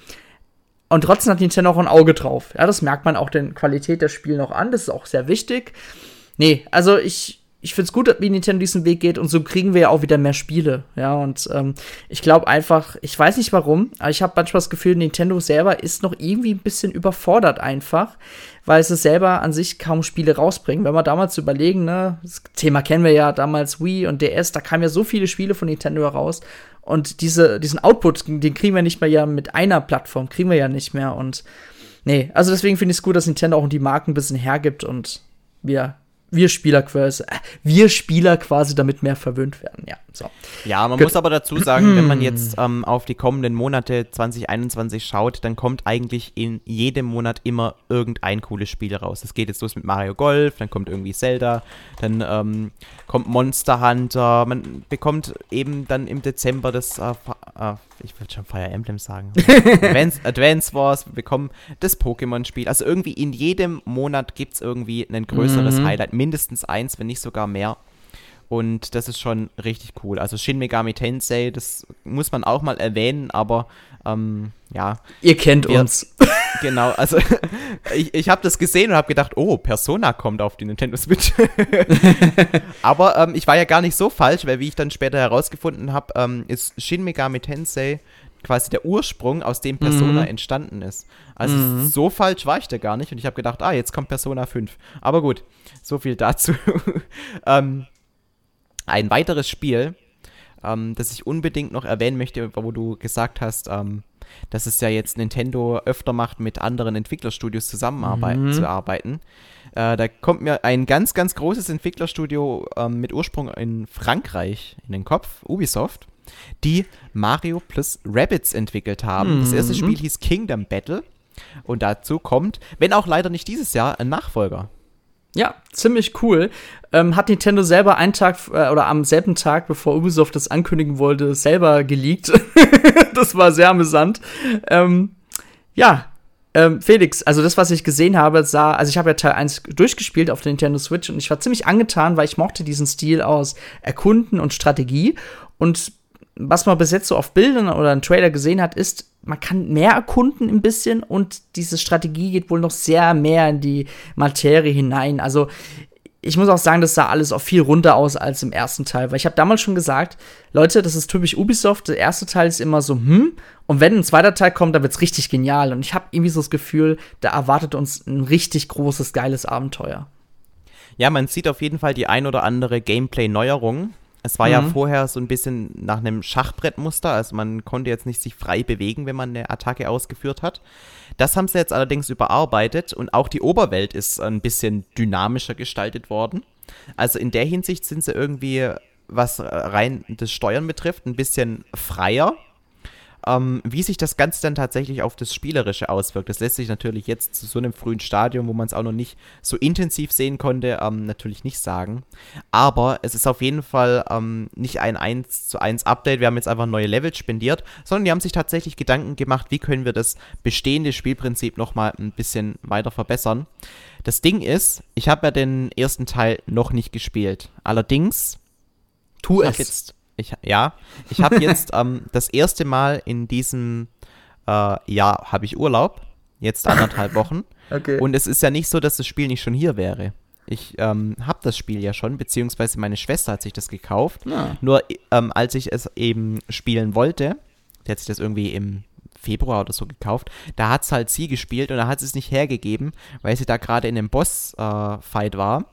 Und trotzdem hat Nintendo auch ein Auge drauf. Ja, das merkt man auch den Qualität der Spiele noch an. Das ist auch sehr wichtig. Nee, also ich ich finde es gut, wie Nintendo diesen Weg geht und so kriegen wir ja auch wieder mehr Spiele. Ja, und ähm, ich glaube einfach, ich weiß nicht warum, aber ich habe manchmal das Gefühl, Nintendo selber ist noch irgendwie ein bisschen überfordert einfach, weil sie selber an sich kaum Spiele rausbringen. Wenn wir damals überlegen, ne, das Thema kennen wir ja damals Wii und DS, da kamen ja so viele Spiele von Nintendo heraus und diese, diesen Output, den kriegen wir nicht mehr ja mit einer Plattform, kriegen wir ja nicht mehr und nee, also deswegen finde ich es gut, dass Nintendo auch die Marken ein bisschen hergibt und wir wir Spieler quasi, äh, wir Spieler quasi damit mehr verwöhnt werden. Ja, so. Ja, man Gut. muss aber dazu sagen, wenn man jetzt <clears throat> ähm, auf die kommenden Monate 2021 schaut, dann kommt eigentlich in jedem Monat immer irgendein cooles Spiel raus. Es geht jetzt los mit Mario Golf, dann kommt irgendwie Zelda, dann ähm, kommt Monster Hunter, man bekommt eben dann im Dezember das, äh, äh, ich würde schon Fire Emblem sagen, <laughs> Advance, Advance Wars, wir bekommen das Pokémon-Spiel. Also irgendwie in jedem Monat gibt es irgendwie ein größeres mhm. Highlight, mindestens eins, wenn nicht sogar mehr. Und das ist schon richtig cool. Also Shin Megami Tensei, das muss man auch mal erwähnen, aber ähm, ja. Ihr kennt wir, uns. <laughs> Genau, also <laughs> ich, ich habe das gesehen und habe gedacht, oh, Persona kommt auf die Nintendo Switch. <laughs> aber ähm, ich war ja gar nicht so falsch, weil wie ich dann später herausgefunden habe, ähm, ist Shin Megami Tensei quasi der Ursprung, aus dem Persona mhm. entstanden ist. Also mhm. so falsch war ich da gar nicht und ich habe gedacht, ah, jetzt kommt Persona 5. Aber gut, so viel dazu. ähm, ein weiteres Spiel, ähm, das ich unbedingt noch erwähnen möchte, wo du gesagt hast, ähm, dass es ja jetzt Nintendo öfter macht, mit anderen Entwicklerstudios zusammenzuarbeiten. Mhm. Äh, da kommt mir ein ganz, ganz großes Entwicklerstudio ähm, mit Ursprung in Frankreich in den Kopf, Ubisoft, die Mario plus Rabbits entwickelt haben. Mhm. Das erste mhm. Spiel hieß Kingdom Battle. Und dazu kommt, wenn auch leider nicht dieses Jahr, ein Nachfolger. Ja, ziemlich cool. Ähm, hat Nintendo selber einen Tag äh, oder am selben Tag, bevor Ubisoft das ankündigen wollte, selber geleakt. <laughs> das war sehr amüsant. Ähm, ja, ähm, Felix, also das, was ich gesehen habe, sah, also ich habe ja Teil 1 durchgespielt auf der Nintendo Switch und ich war ziemlich angetan, weil ich mochte diesen Stil aus Erkunden und Strategie. Und was man bis jetzt so auf Bildern oder im Trailer gesehen hat, ist, man kann mehr erkunden ein bisschen und diese Strategie geht wohl noch sehr mehr in die Materie hinein. Also ich muss auch sagen, das sah alles auch viel runter aus als im ersten Teil, weil ich habe damals schon gesagt, Leute, das ist typisch Ubisoft. Der erste Teil ist immer so, hm, und wenn ein zweiter Teil kommt, dann wird's richtig genial. Und ich habe irgendwie so das Gefühl, da erwartet uns ein richtig großes, geiles Abenteuer. Ja, man sieht auf jeden Fall die ein oder andere Gameplay-Neuerung. Es war mhm. ja vorher so ein bisschen nach einem Schachbrettmuster, also man konnte jetzt nicht sich frei bewegen, wenn man eine Attacke ausgeführt hat. Das haben sie jetzt allerdings überarbeitet und auch die Oberwelt ist ein bisschen dynamischer gestaltet worden. Also in der Hinsicht sind sie irgendwie, was rein das Steuern betrifft, ein bisschen freier ähm, wie sich das Ganze dann tatsächlich auf das Spielerische auswirkt, das lässt sich natürlich jetzt zu so einem frühen Stadium, wo man es auch noch nicht so intensiv sehen konnte, ähm, natürlich nicht sagen. Aber es ist auf jeden Fall ähm, nicht ein 1 zu 1 Update, wir haben jetzt einfach neue Level spendiert, sondern die haben sich tatsächlich Gedanken gemacht, wie können wir das bestehende Spielprinzip nochmal ein bisschen weiter verbessern. Das Ding ist, ich habe ja den ersten Teil noch nicht gespielt. Allerdings, tu es. Jetzt, ich, ja, ich habe jetzt <laughs> ähm, das erste Mal in diesem äh, Jahr habe ich Urlaub, jetzt anderthalb Wochen. <laughs> Okay. Und es ist ja nicht so, dass das Spiel nicht schon hier wäre. Ich ähm, habe das Spiel ja schon, beziehungsweise meine Schwester hat sich das gekauft. Ja. Ah. Nur ähm, als ich es eben spielen wollte, die hat sich das irgendwie im Februar oder so gekauft, da hat es halt sie gespielt und da hat sie es nicht hergegeben, weil sie da gerade in einem Boss-Fight äh, war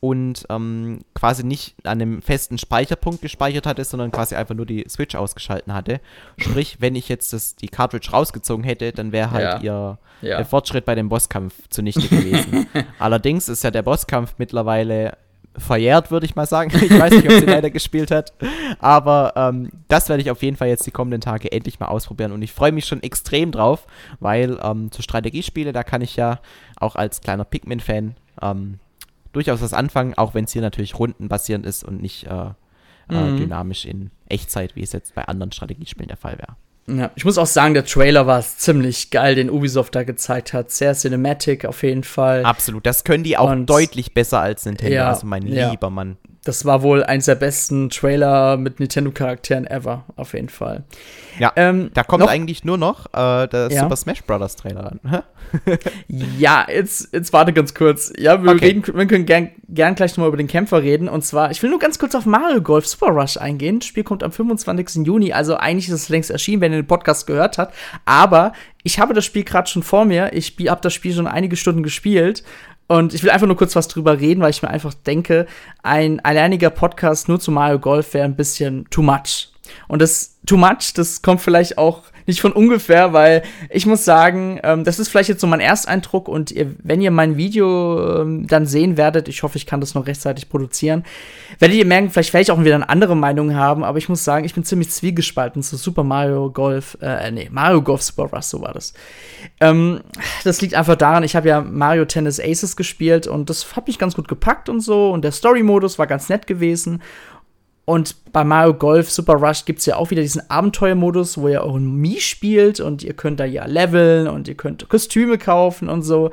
und ähm, quasi nicht an einem festen Speicherpunkt gespeichert hatte, sondern quasi einfach nur die Switch ausgeschalten hatte. Sprich, wenn ich jetzt das, die Cartridge rausgezogen hätte, dann wäre halt ja. ihr ja. Fortschritt bei dem Bosskampf zunichte gewesen. <laughs> Allerdings ist ja der Bosskampf mittlerweile verjährt, würde ich mal sagen. <laughs> Ich weiß nicht, ob sie leider gespielt hat. Aber ähm, das werde ich auf jeden Fall jetzt die kommenden Tage endlich mal ausprobieren. Und ich freue mich schon extrem drauf, weil ähm, zu Strategiespiele, da kann ich ja auch als kleiner Pikmin-Fan ähm, durchaus was anfangen, auch wenn es hier natürlich rundenbasierend ist und nicht äh, äh, mhm. dynamisch in Echtzeit, wie es jetzt bei anderen Strategiespielen der Fall wäre. Ja, ich muss auch sagen, der Trailer war ziemlich geil, den Ubisoft da gezeigt hat. Sehr cinematic auf jeden Fall. Absolut, das können die auch und, deutlich besser als Nintendo. Ja, also mein ja. lieber Mann. Das war wohl eins der besten Trailer mit Nintendo-Charakteren ever, auf jeden Fall. Ja, ähm, da kommt eigentlich nur noch äh, der ja. Super Smash Bros. Trailer an. <laughs> ja, jetzt, jetzt warte ganz kurz. Ja, wir, okay. reden, wir können gern, gern gleich nochmal über den Kämpfer reden. Und zwar, ich will nur ganz kurz auf Mario Golf Super Rush eingehen. Das Spiel kommt am 25. Juni, also eigentlich ist es längst erschienen, wenn ihr den Podcast gehört habt. Aber ich habe das Spiel gerade schon vor mir. Ich habe das Spiel schon einige Stunden gespielt und ich will einfach nur kurz was drüber reden, weil ich mir einfach denke, ein alleiniger Podcast nur zu Mario Golf wäre ein bisschen too much. Und das too much, das kommt vielleicht auch nicht von ungefähr, weil ich muss sagen, ähm, das ist vielleicht jetzt so mein Ersteindruck und ihr, wenn ihr mein Video ähm, dann sehen werdet, ich hoffe, ich kann das noch rechtzeitig produzieren, werdet ihr merken, vielleicht werde ich auch wieder eine andere Meinung haben, aber ich muss sagen, ich bin ziemlich zwiegespalten zu Super Mario Golf, äh, nee, Mario Golf Super Rush, so war das. Ähm, das liegt einfach daran, ich habe ja Mario Tennis Aces gespielt und das hat mich ganz gut gepackt und so und der Story-Modus war ganz nett gewesen und bei Mario Golf Super Rush gibt es ja auch wieder diesen Abenteuermodus, wo ihr ein Mii spielt und ihr könnt da ja leveln und ihr könnt Kostüme kaufen und so.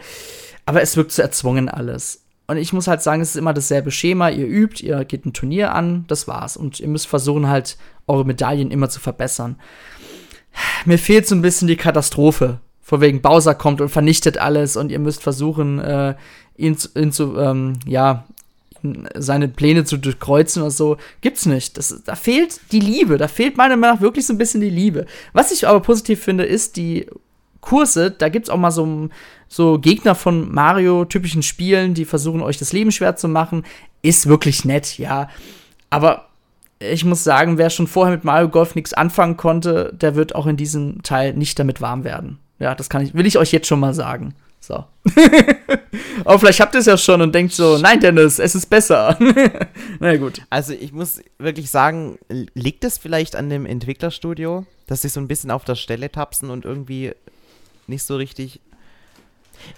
Aber es wirkt zu erzwungen alles. Und ich muss halt sagen, es ist immer dasselbe Schema. Ihr übt, ihr geht ein Turnier an, das war's. Und ihr müsst versuchen, halt eure Medaillen immer zu verbessern. Mir fehlt so ein bisschen die Katastrophe. Vor wegen Bowser kommt und vernichtet alles und ihr müsst versuchen, äh, ihn, ihn zu, ähm, ja, seine Pläne zu durchkreuzen oder so, gibt's nicht. Das, da fehlt die Liebe. Da fehlt meiner Meinung nach wirklich so ein bisschen die Liebe. Was ich aber positiv finde, ist die Kurse. Da gibt's auch mal so, so Gegner von Mario-typischen Spielen, die versuchen, euch das Leben schwer zu machen. Ist wirklich nett, ja. Aber ich muss sagen, wer schon vorher mit Mario Golf nichts anfangen konnte, der wird auch in diesem Teil nicht damit warm werden. Ja, das kann ich, will ich euch jetzt schon mal sagen. So. <laughs> Aber vielleicht habt ihr es ja schon und denkt so, nein, Dennis, es ist besser. <laughs> Na gut. Also ich muss wirklich sagen, liegt es vielleicht an dem Entwicklerstudio, dass sie so ein bisschen auf der Stelle tapsen und irgendwie nicht so richtig.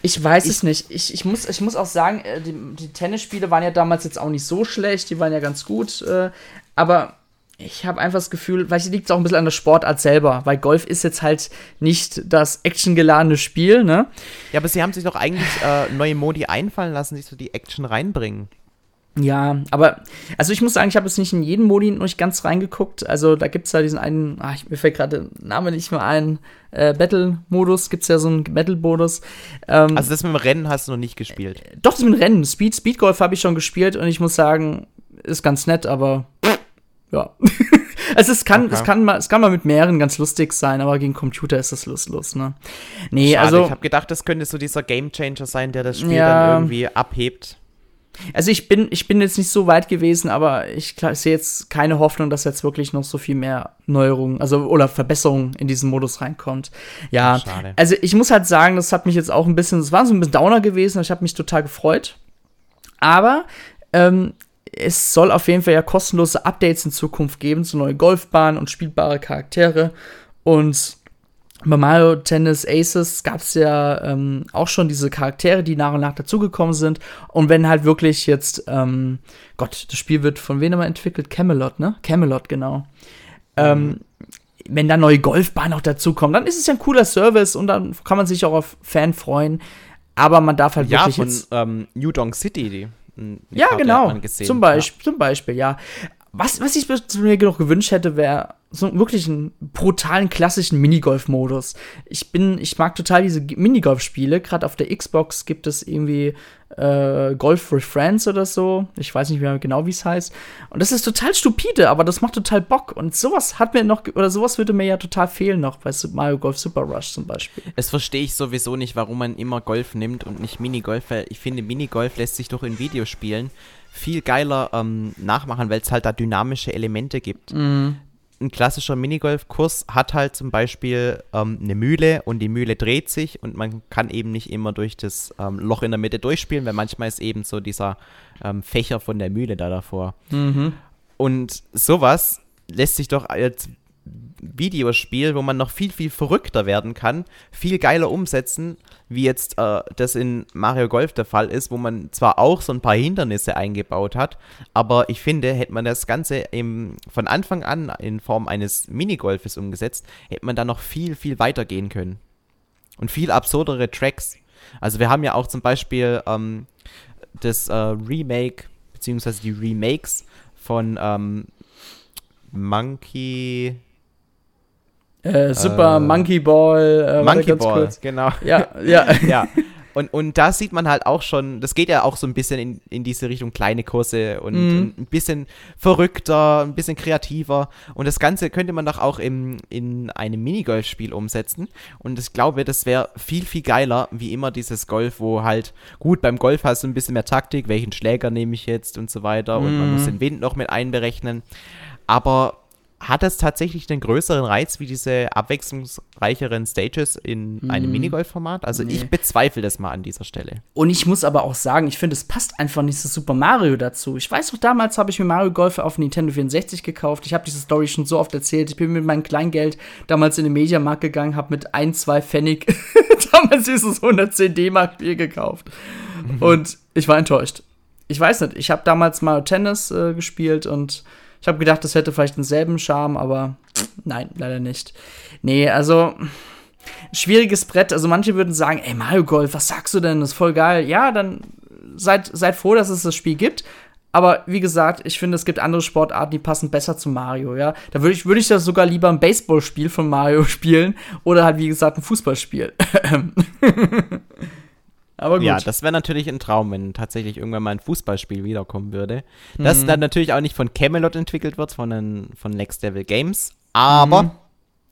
Ich weiß ich, es nicht. Ich, ich, muss, ich muss auch sagen, äh, die, die Tennisspiele waren ja damals jetzt auch nicht so schlecht, die waren ja ganz gut. Äh, aber ich habe einfach das Gefühl, vielleicht liegt es auch ein bisschen an der Sportart selber, weil Golf ist jetzt halt nicht das actiongeladene Spiel, ne? Ja, aber sie haben sich doch eigentlich äh, neue Modi einfallen lassen, die so die Action reinbringen. Ja, aber, also ich muss sagen, ich habe jetzt nicht in jeden Modi noch nicht ganz reingeguckt. Also da gibt es ja diesen einen, ach, mir fällt gerade der Name nicht mehr ein, äh, Battle-Modus, gibt es ja so einen Battle-Modus. Ähm, also das mit dem Rennen hast du noch nicht gespielt? Äh, doch, das mit dem Rennen. Speed, Speedgolf habe ich schon gespielt und ich muss sagen, ist ganz nett, aber ja. also <laughs> es kann, okay. es kann mal, es kann mal mit mehreren ganz lustig sein, aber gegen Computer ist das lustlos, ne? Nee, Schade, also. Ich habe gedacht, das könnte so dieser Gamechanger sein, der das Spiel ja, dann irgendwie abhebt. Also ich bin, ich bin jetzt nicht so weit gewesen, aber ich sehe jetzt keine Hoffnung, dass jetzt wirklich noch so viel mehr Neuerungen, also oder Verbesserungen in diesen Modus reinkommt. Ja, Schade. also ich muss halt sagen, das hat mich jetzt auch ein bisschen, es war so ein bisschen Downer gewesen, ich habe mich total gefreut. Aber ähm, es soll auf jeden Fall ja kostenlose Updates in Zukunft geben zu neuen Golfbahnen und spielbare Charaktere. Und bei Mario Tennis Aces gab es ja ähm, auch schon diese Charaktere, die nach und nach dazugekommen sind. Und wenn halt wirklich jetzt, ähm, Gott, das Spiel wird von wem immer entwickelt? Camelot, ne? Camelot, genau. Mhm. Ähm, wenn da neue Golfbahnen auch dazukommen, dann ist es ja ein cooler Service und dann kann man sich auch auf Fan freuen. Aber man darf halt ja, wirklich von ähm, New Donk City, die ja, Karte genau. Zum Beispiel, ja. zum Beispiel, ja. Was, was ich mir noch gewünscht hätte, wäre so wirklich einen brutalen klassischen Minigolf-Modus. Ich bin, ich mag total diese Minigolf-Spiele. Gerade auf der Xbox gibt es irgendwie äh, Golf with Friends oder so. Ich weiß nicht mehr genau, wie es heißt. Und das ist total stupide, aber das macht total Bock. Und sowas hat mir noch, oder sowas würde mir ja total fehlen noch bei Mario Golf Super Rush zum Beispiel. Es verstehe ich sowieso nicht, warum man immer Golf nimmt und nicht Minigolf, weil ich finde, Minigolf lässt sich doch in Videospielen viel geiler ähm, nachmachen, weil es halt da dynamische Elemente gibt. Mhm. Ein klassischer Minigolf-Kurs hat halt zum Beispiel ähm, eine Mühle und die Mühle dreht sich und man kann eben nicht immer durch das ähm, Loch in der Mitte durchspielen, weil manchmal ist eben so dieser ähm, Fächer von der Mühle da davor. Mhm. Und sowas lässt sich doch als Videospiel, wo man noch viel, viel verrückter werden kann, viel geiler umsetzen, wie jetzt äh, das in Mario Golf der Fall ist, wo man zwar auch so ein paar Hindernisse eingebaut hat, aber ich finde, hätte man das Ganze im, von Anfang an in Form eines Minigolfes umgesetzt, hätte man da noch viel, viel weiter gehen können. Und viel absurdere Tracks. Also wir haben ja auch zum Beispiel ähm, das äh, Remake beziehungsweise die Remakes von ähm, Monkey. Äh, Super äh, Monkey Ball. Äh, Monkey Ball, kurz. genau. Ja, <laughs> ja. ja. Und, und da sieht man halt auch schon, das geht ja auch so ein bisschen in, in diese Richtung kleine Kurse und, mhm. ein bisschen verrückter, ein bisschen kreativer. Und das Ganze könnte man doch auch im, in einem Minigolf-Spiel umsetzen. Und ich glaube, das wäre viel, viel geiler, wie immer dieses Golf, wo halt, gut, beim Golf hast du ein bisschen mehr Taktik, welchen Schläger nehme ich jetzt und so weiter. Und man muss mhm. den Wind noch mit einberechnen. Aber hat es tatsächlich den größeren Reiz wie diese abwechslungsreicheren Stages in mm. einem Minigolf-Format? Also nee. ich bezweifle das mal an dieser Stelle. Und ich muss aber auch sagen, ich finde, es passt einfach nicht so Super Mario dazu. Ich weiß noch, damals habe ich mir Mario Golf auf Nintendo 64 gekauft. Ich habe diese Story schon so oft erzählt. Ich bin mit meinem Kleingeld damals in den Mediamarkt gegangen, habe mit ein, zwei Pfennig <laughs> damals dieses 110 D-Mark Bier gekauft. Mhm. Und ich war enttäuscht. Ich weiß nicht, ich habe damals Mario Tennis äh, gespielt und ich habe gedacht, das hätte vielleicht denselben Charme, aber nein, leider nicht. Nee, also schwieriges Brett. Also manche würden sagen, ey Mario Golf, was sagst du denn? Das ist voll geil. Ja, dann seid, seid froh, dass es das Spiel gibt. Aber wie gesagt, ich finde, es gibt andere Sportarten, die passen besser zu Mario, ja. Da würde ich, würd ich das sogar lieber ein Baseballspiel von Mario <laughs> spielen oder halt, wie gesagt, ein Fußballspiel. <laughs> Aber gut. Ja, das wäre natürlich ein Traum, wenn tatsächlich irgendwann mal ein Fußballspiel wiederkommen würde. Das mhm. dann natürlich auch nicht von Camelot entwickelt wird, sondern von Next Level Games. Aber, mhm.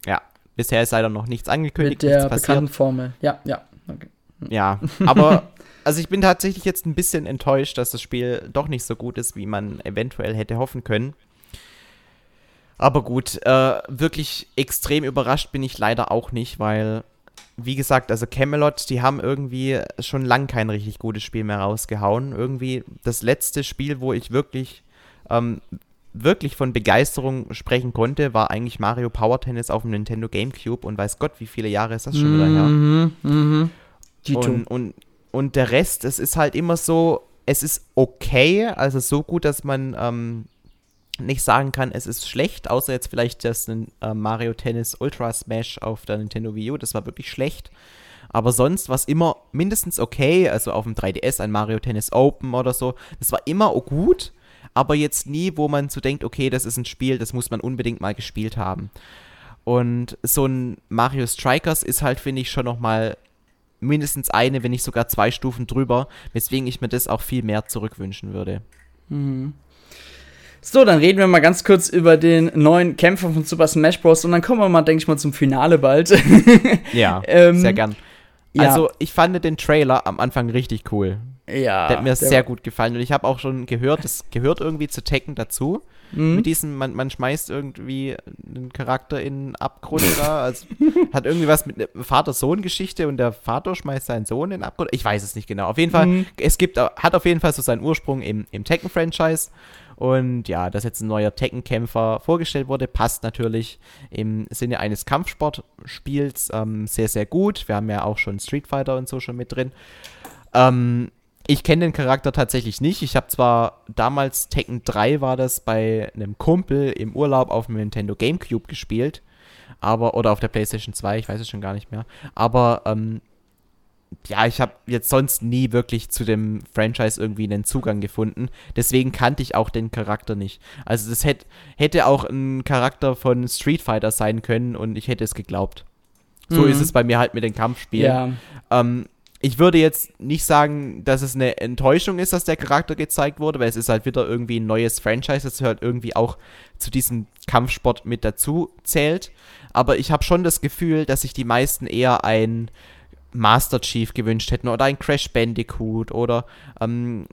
ja, bisher ist leider noch nichts angekündigt. Mit der bekannten Formel. Ja, ja. Okay. Ja, aber <laughs> also ich bin tatsächlich jetzt ein bisschen enttäuscht, dass das Spiel doch nicht so gut ist, wie man eventuell hätte hoffen können. Aber gut, äh, wirklich extrem überrascht bin ich leider auch nicht, weil wie gesagt, also Camelot, die haben irgendwie schon lang kein richtig gutes Spiel mehr rausgehauen. Irgendwie das letzte Spiel, wo ich wirklich, ähm, wirklich von Begeisterung sprechen konnte, war eigentlich Mario Power Tennis auf dem Nintendo GameCube und weiß Gott, wie viele Jahre ist das schon wieder her. Mhm, mhm. Und, und, und der Rest, es ist halt immer so, es ist okay, also so gut, dass man ähm, nicht sagen kann, es ist schlecht, außer jetzt vielleicht das äh, Mario Tennis Ultra Smash auf der Nintendo Wii U, das war wirklich schlecht. Aber sonst war es immer mindestens okay, also auf dem 3DS ein Mario Tennis Open oder so, das war immer gut, aber jetzt nie, wo man so denkt, okay, das ist ein Spiel, das muss man unbedingt mal gespielt haben. Und so ein Mario Strikers ist halt, finde ich, schon nochmal mindestens eine, wenn nicht sogar zwei Stufen drüber, weswegen ich mir das auch viel mehr zurückwünschen würde. Mhm. So, dann reden wir mal ganz kurz über den neuen Kämpfer von Super Smash Bros. Und dann kommen wir mal, denke ich mal, zum Finale bald. <laughs> ja, <laughs> ähm, sehr gern. Ja. Also, ich fand den Trailer am Anfang richtig cool. Ja. Der hat mir sehr gut gefallen. Und ich habe auch schon gehört, es gehört irgendwie zu Tekken dazu. Mhm. Mit diesem, man, man schmeißt irgendwie einen Charakter in einen Abgrund da. Also, <laughs> hat irgendwie was mit Vater-Sohn-Geschichte und der Vater schmeißt seinen Sohn in den Abgrund. Ich weiß es nicht genau. Auf jeden Fall, mhm. es gibt, hat auf jeden Fall so seinen Ursprung im, im Tekken-Franchise. Und ja, dass jetzt ein neuer Tekken-Kämpfer vorgestellt wurde, passt natürlich im Sinne eines Kampfsportspiels ähm, sehr, sehr gut. Wir haben ja auch schon Street Fighter und so schon mit drin. Ähm, ich kenne den Charakter tatsächlich nicht. Ich habe zwar damals Tekken 3 war das bei einem Kumpel im Urlaub auf dem Nintendo GameCube gespielt, aber oder auf der PlayStation 2, ich weiß es schon gar nicht mehr. Aber ähm, ja, ich habe jetzt sonst nie wirklich zu dem Franchise irgendwie einen Zugang gefunden. Deswegen kannte ich auch den Charakter nicht. Also das hätt, hätte auch ein Charakter von Street Fighter sein können und ich hätte es geglaubt. So mhm. ist es bei mir halt mit den Kampfspielen. Ja. Ähm, ich würde jetzt nicht sagen, dass es eine Enttäuschung ist, dass der Charakter gezeigt wurde, weil es ist halt wieder irgendwie ein neues Franchise, das halt irgendwie auch zu diesem Kampfsport mit dazu zählt. Aber ich habe schon das Gefühl, dass sich die meisten eher ein Master Chief gewünscht hätten oder ein Crash Bandicoot oder ähm,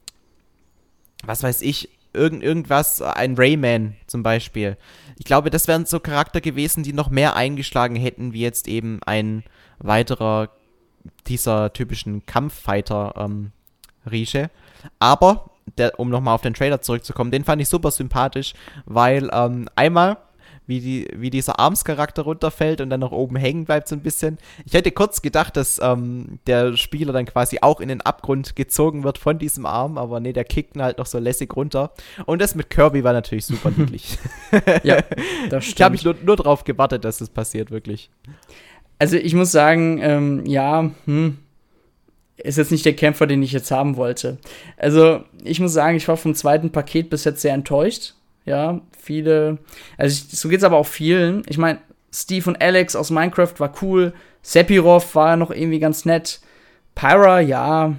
was weiß ich, irgend, irgendwas, ein Rayman zum Beispiel. Ich glaube, das wären so Charakter gewesen, die noch mehr eingeschlagen hätten, wie jetzt eben ein weiterer dieser typischen Kampffighter ähm. Aber, der, um nochmal auf den Trailer zurückzukommen, den fand ich super sympathisch, weil ähm, einmal wie, die, wie dieser Arms-Charakter runterfällt und dann noch oben hängen bleibt so ein bisschen. Ich hätte kurz gedacht, dass ähm, der Spieler dann quasi auch in den Abgrund gezogen wird von diesem Arm, aber nee, der kickt ihn halt noch so lässig runter. Und das mit Kirby war natürlich super <laughs> niedlich. ja, das <laughs> stimmt. Ich habe mich nur, nur drauf gewartet, dass das passiert, wirklich. Also ich muss sagen, ähm, ja, hm, ist jetzt nicht der Kämpfer, den ich jetzt haben wollte. Also, ich muss sagen, ich war vom zweiten Paket bis jetzt sehr enttäuscht. Ja, viele, also ich, so geht's aber auch vielen. Ich meine, Steve und Alex aus Minecraft war cool. Sephiroth war noch irgendwie ganz nett. Pyra, ja.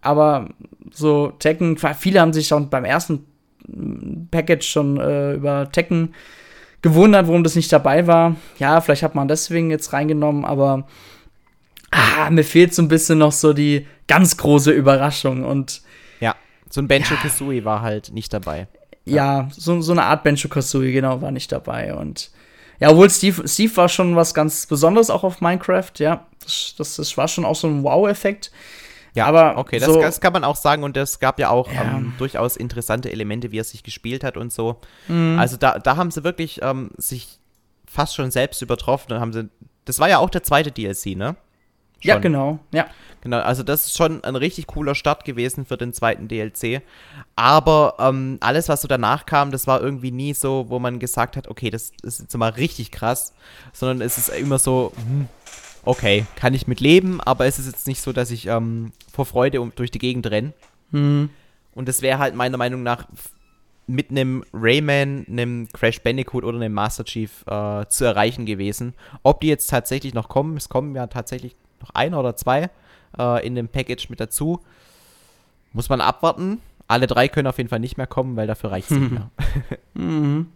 Aber so Tekken, viele haben sich schon beim ersten Package schon äh, über Tekken gewundert, warum das nicht dabei war. Ja, vielleicht hat man deswegen jetzt reingenommen, aber ah, mir fehlt so ein bisschen noch so die ganz große Überraschung und ja, so ein Benjo Kazooie ja. war halt nicht dabei. Ja, so, so eine Art Benjo Kazooie, genau, war nicht dabei und ja, obwohl Steve, Steve war schon was ganz Besonderes auch auf Minecraft, ja, das, das, das war schon auch so ein Wow-Effekt. Ja, aber okay, das, so, das, kann man auch sagen und es gab ja auch ja. Ähm, durchaus interessante Elemente, wie er sich gespielt hat und so. Mhm. Also da, da haben sie wirklich ähm, sich fast schon selbst übertroffen und haben sie. Das war ja auch der zweite DLC, ne? Schon. Ja, genau. Ja. Genau, also das ist schon ein richtig cooler Start gewesen für den zweiten DLC. Aber ähm, alles, was so danach kam, das war irgendwie nie so, wo man gesagt hat, okay, das, ist jetzt mal richtig krass, sondern es ist immer so, hm, okay, kann ich mit leben, aber es ist jetzt nicht so, dass ich ähm, vor Freude um, durch die Gegend renne. Mhm. Und das wäre halt meiner Meinung nach mit einem Rayman, einem Crash Bandicoot oder einem Master Chief äh, zu erreichen gewesen. Ob die jetzt tatsächlich noch kommen, es kommen ja tatsächlich noch einer oder zwei äh, in dem Package mit dazu. Muss man abwarten. Alle drei können auf jeden Fall nicht mehr kommen, weil dafür reicht es nicht mehr. <laughs> mhm.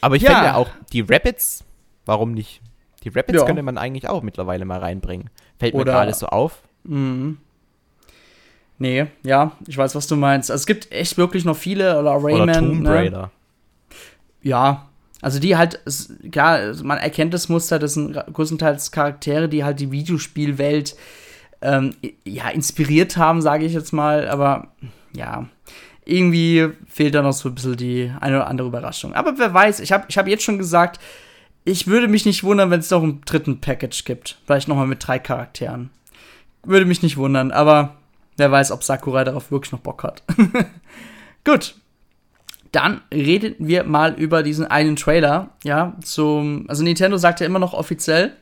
Aber ich ja. finde ja auch die Rapids, warum nicht? Die Rapids ja. könnte man eigentlich auch mittlerweile mal reinbringen. Fällt mir gerade so auf. Mhm. Nee, ja, ich weiß, was du meinst. Also es gibt echt wirklich noch viele, oder Rayman. Oder Tomb ne? Raider. Ne? Ja, also die halt, klar, man erkennt das Muster, das sind größtenteils Charaktere, die halt die Videospielwelt ähm, ja, inspiriert haben, sage ich jetzt mal. Aber ja, irgendwie fehlt da noch so ein bisschen die eine oder andere Überraschung. Aber wer weiß, ich habe ich hab jetzt schon gesagt, ich würde mich nicht wundern, wenn es noch einen dritten Package gibt. Vielleicht nochmal mit drei Charakteren. Würde mich nicht wundern, aber wer weiß, ob Sakurai darauf wirklich noch Bock hat. <laughs> Gut. Dann reden wir mal über diesen einen Trailer, ja, zum, also Nintendo sagt ja immer noch offiziell,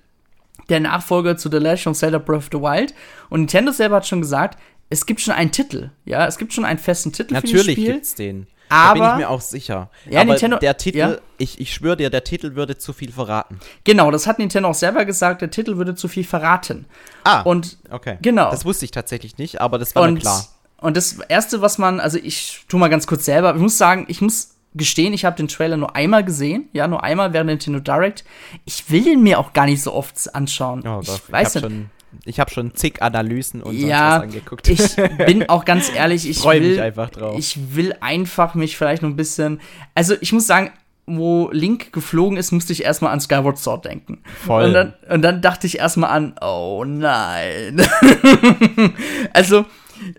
der Nachfolger zu The Legend of Zelda Breath of the Wild. Und Nintendo selber hat schon gesagt, es gibt schon einen Titel, ja, es gibt schon einen festen Titel Natürlich für das Spiel. Natürlich gibt's den. Aber, da bin ich mir auch sicher. Ja, Aber Nintendo, der Titel, ja? ich, ich schwöre dir, der Titel würde zu viel verraten. Genau, das hat Nintendo auch selber gesagt, der Titel würde zu viel verraten. Ah, und okay. Genau. Das wusste ich tatsächlich nicht, aber das war und, mir klar. Und das Erste, was man, also ich tu mal ganz kurz selber, ich muss sagen, ich muss gestehen, ich habe den Trailer nur einmal gesehen, ja, nur einmal während Nintendo Direct. Ich will den mir auch gar nicht so oft anschauen. Oh, ich, ich weiß nicht. Schon ich habe schon zig Analysen und ja, sonst was angeguckt. Ich bin auch ganz <laughs> ehrlich, ich freue mich einfach drauf. Ich will einfach mich vielleicht noch ein bisschen. Also ich muss sagen, wo Link geflogen ist, musste ich erstmal an Skyward Sword denken. Voll. Und dann, und dann dachte ich erstmal an, oh nein. <laughs> also,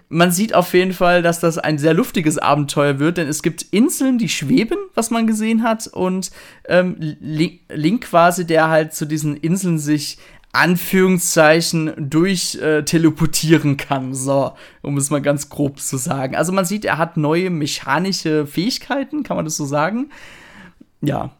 man sieht auf jeden Fall, dass das ein sehr luftiges Abenteuer wird, denn es gibt Inseln, die schweben, was man gesehen hat, und ähm, Link quasi, der halt zu diesen Inseln sich Anführungszeichen durch äh, teleportieren kann, so, um es mal ganz grob zu sagen. Also man sieht, er hat neue mechanische Fähigkeiten, kann man das so sagen? Ja.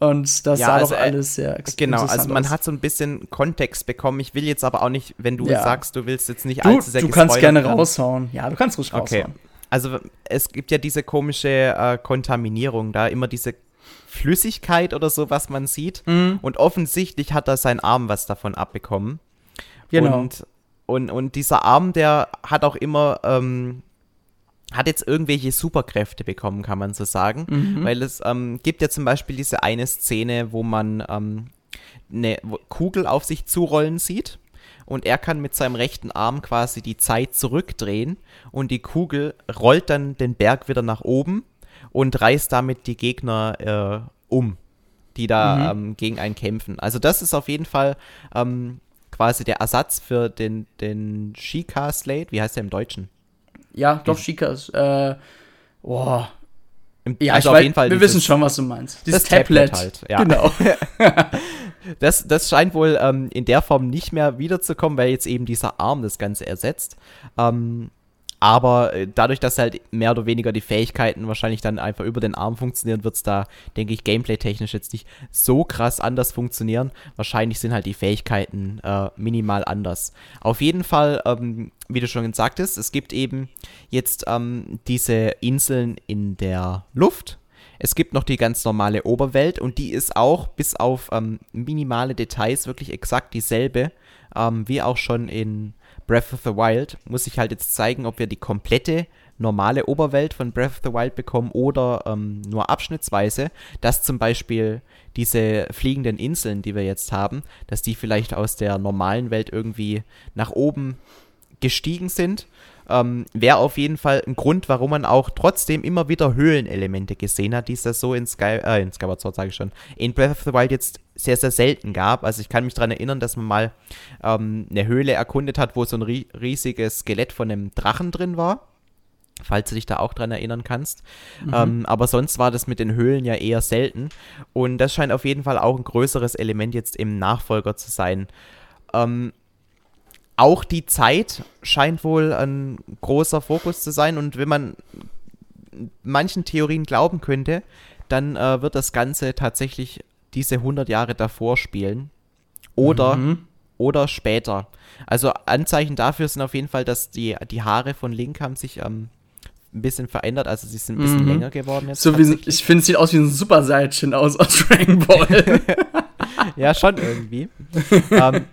Und das ja, sah also, doch alles sehr Genau, also man aus. hat so ein bisschen Kontext bekommen. Ich will jetzt aber auch nicht, wenn du ja. sagst, du willst jetzt nicht du, allzu sehr Du kannst gerne kann. raushauen. Ja, du kannst ruhig okay. raushauen. Also es gibt ja diese komische äh, Kontaminierung da, immer diese Flüssigkeit oder so, was man sieht. Mhm. Und offensichtlich hat da sein Arm was davon abbekommen. Genau. Und, und, und dieser Arm, der hat auch immer, ähm, hat jetzt irgendwelche Superkräfte bekommen, kann man so sagen. Mhm. Weil es ähm, gibt ja zum Beispiel diese eine Szene, wo man ähm, eine Kugel auf sich zurollen sieht. Und er kann mit seinem rechten Arm quasi die Zeit zurückdrehen und die Kugel rollt dann den Berg wieder nach oben und reißt damit die Gegner äh, um, die da mhm. ähm, gegen einen kämpfen. Also das ist auf jeden Fall ähm, quasi der Ersatz für den, den Shika Slate. Wie heißt der im Deutschen? Ja, doch, Shika Äh, boah. Ja, also auf weiß, jeden Fall. Wir wissen schon, was du meinst. Dieses das Tablet. Tablet halt, ja. Genau. <laughs> das, das scheint wohl ähm, in der Form nicht mehr wiederzukommen, weil jetzt eben dieser Arm das Ganze ersetzt. Ähm, aber äh, dadurch, dass halt mehr oder weniger die Fähigkeiten wahrscheinlich dann einfach über den Arm funktionieren, wird es da, denke ich, gameplay-technisch jetzt nicht so krass anders funktionieren. Wahrscheinlich sind halt die Fähigkeiten äh, minimal anders. Auf jeden Fall, ähm, wie du schon sagtest, es gibt eben jetzt ähm, diese Inseln in der Luft. Es gibt noch die ganz normale Oberwelt und die ist auch bis auf ähm, minimale Details wirklich exakt dieselbe, ähm, wie auch schon in Breath of the Wild muss ich halt jetzt zeigen, ob wir die komplette normale Oberwelt von Breath of the Wild bekommen oder ähm, nur abschnittsweise, dass zum Beispiel diese fliegenden Inseln, die wir jetzt haben, dass die vielleicht aus der normalen Welt irgendwie nach oben gestiegen sind. Ähm, Wäre auf jeden Fall ein Grund, warum man auch trotzdem immer wieder Höhlenelemente gesehen hat, die es da so in, Sky, äh, in Skyward Sword, sage ich schon, in Breath of the Wild jetzt sehr, sehr selten gab. Also ich kann mich daran erinnern, dass man mal ähm, eine Höhle erkundet hat, wo so ein riesiges Skelett von einem Drachen drin war. Falls du dich da auch dran erinnern kannst. Mhm. Ähm, aber sonst war das mit den Höhlen ja eher selten. Und das scheint auf jeden Fall auch ein größeres Element jetzt im Nachfolger zu sein. Ähm, auch die Zeit scheint wohl ein großer Fokus zu sein. Und wenn man manchen Theorien glauben könnte, dann äh, wird das Ganze tatsächlich diese 100 Jahre davor spielen. Oder, mhm. oder später. Also Anzeichen dafür sind auf jeden Fall, dass die, die Haare von Link haben sich ähm, ein bisschen verändert, also sie sind ein bisschen mhm. länger geworden jetzt. So wie, ich finde, es sieht aus wie ein Super Seilchen aus, aus Dragon Ball. <laughs> ja, schon irgendwie. <laughs> ähm,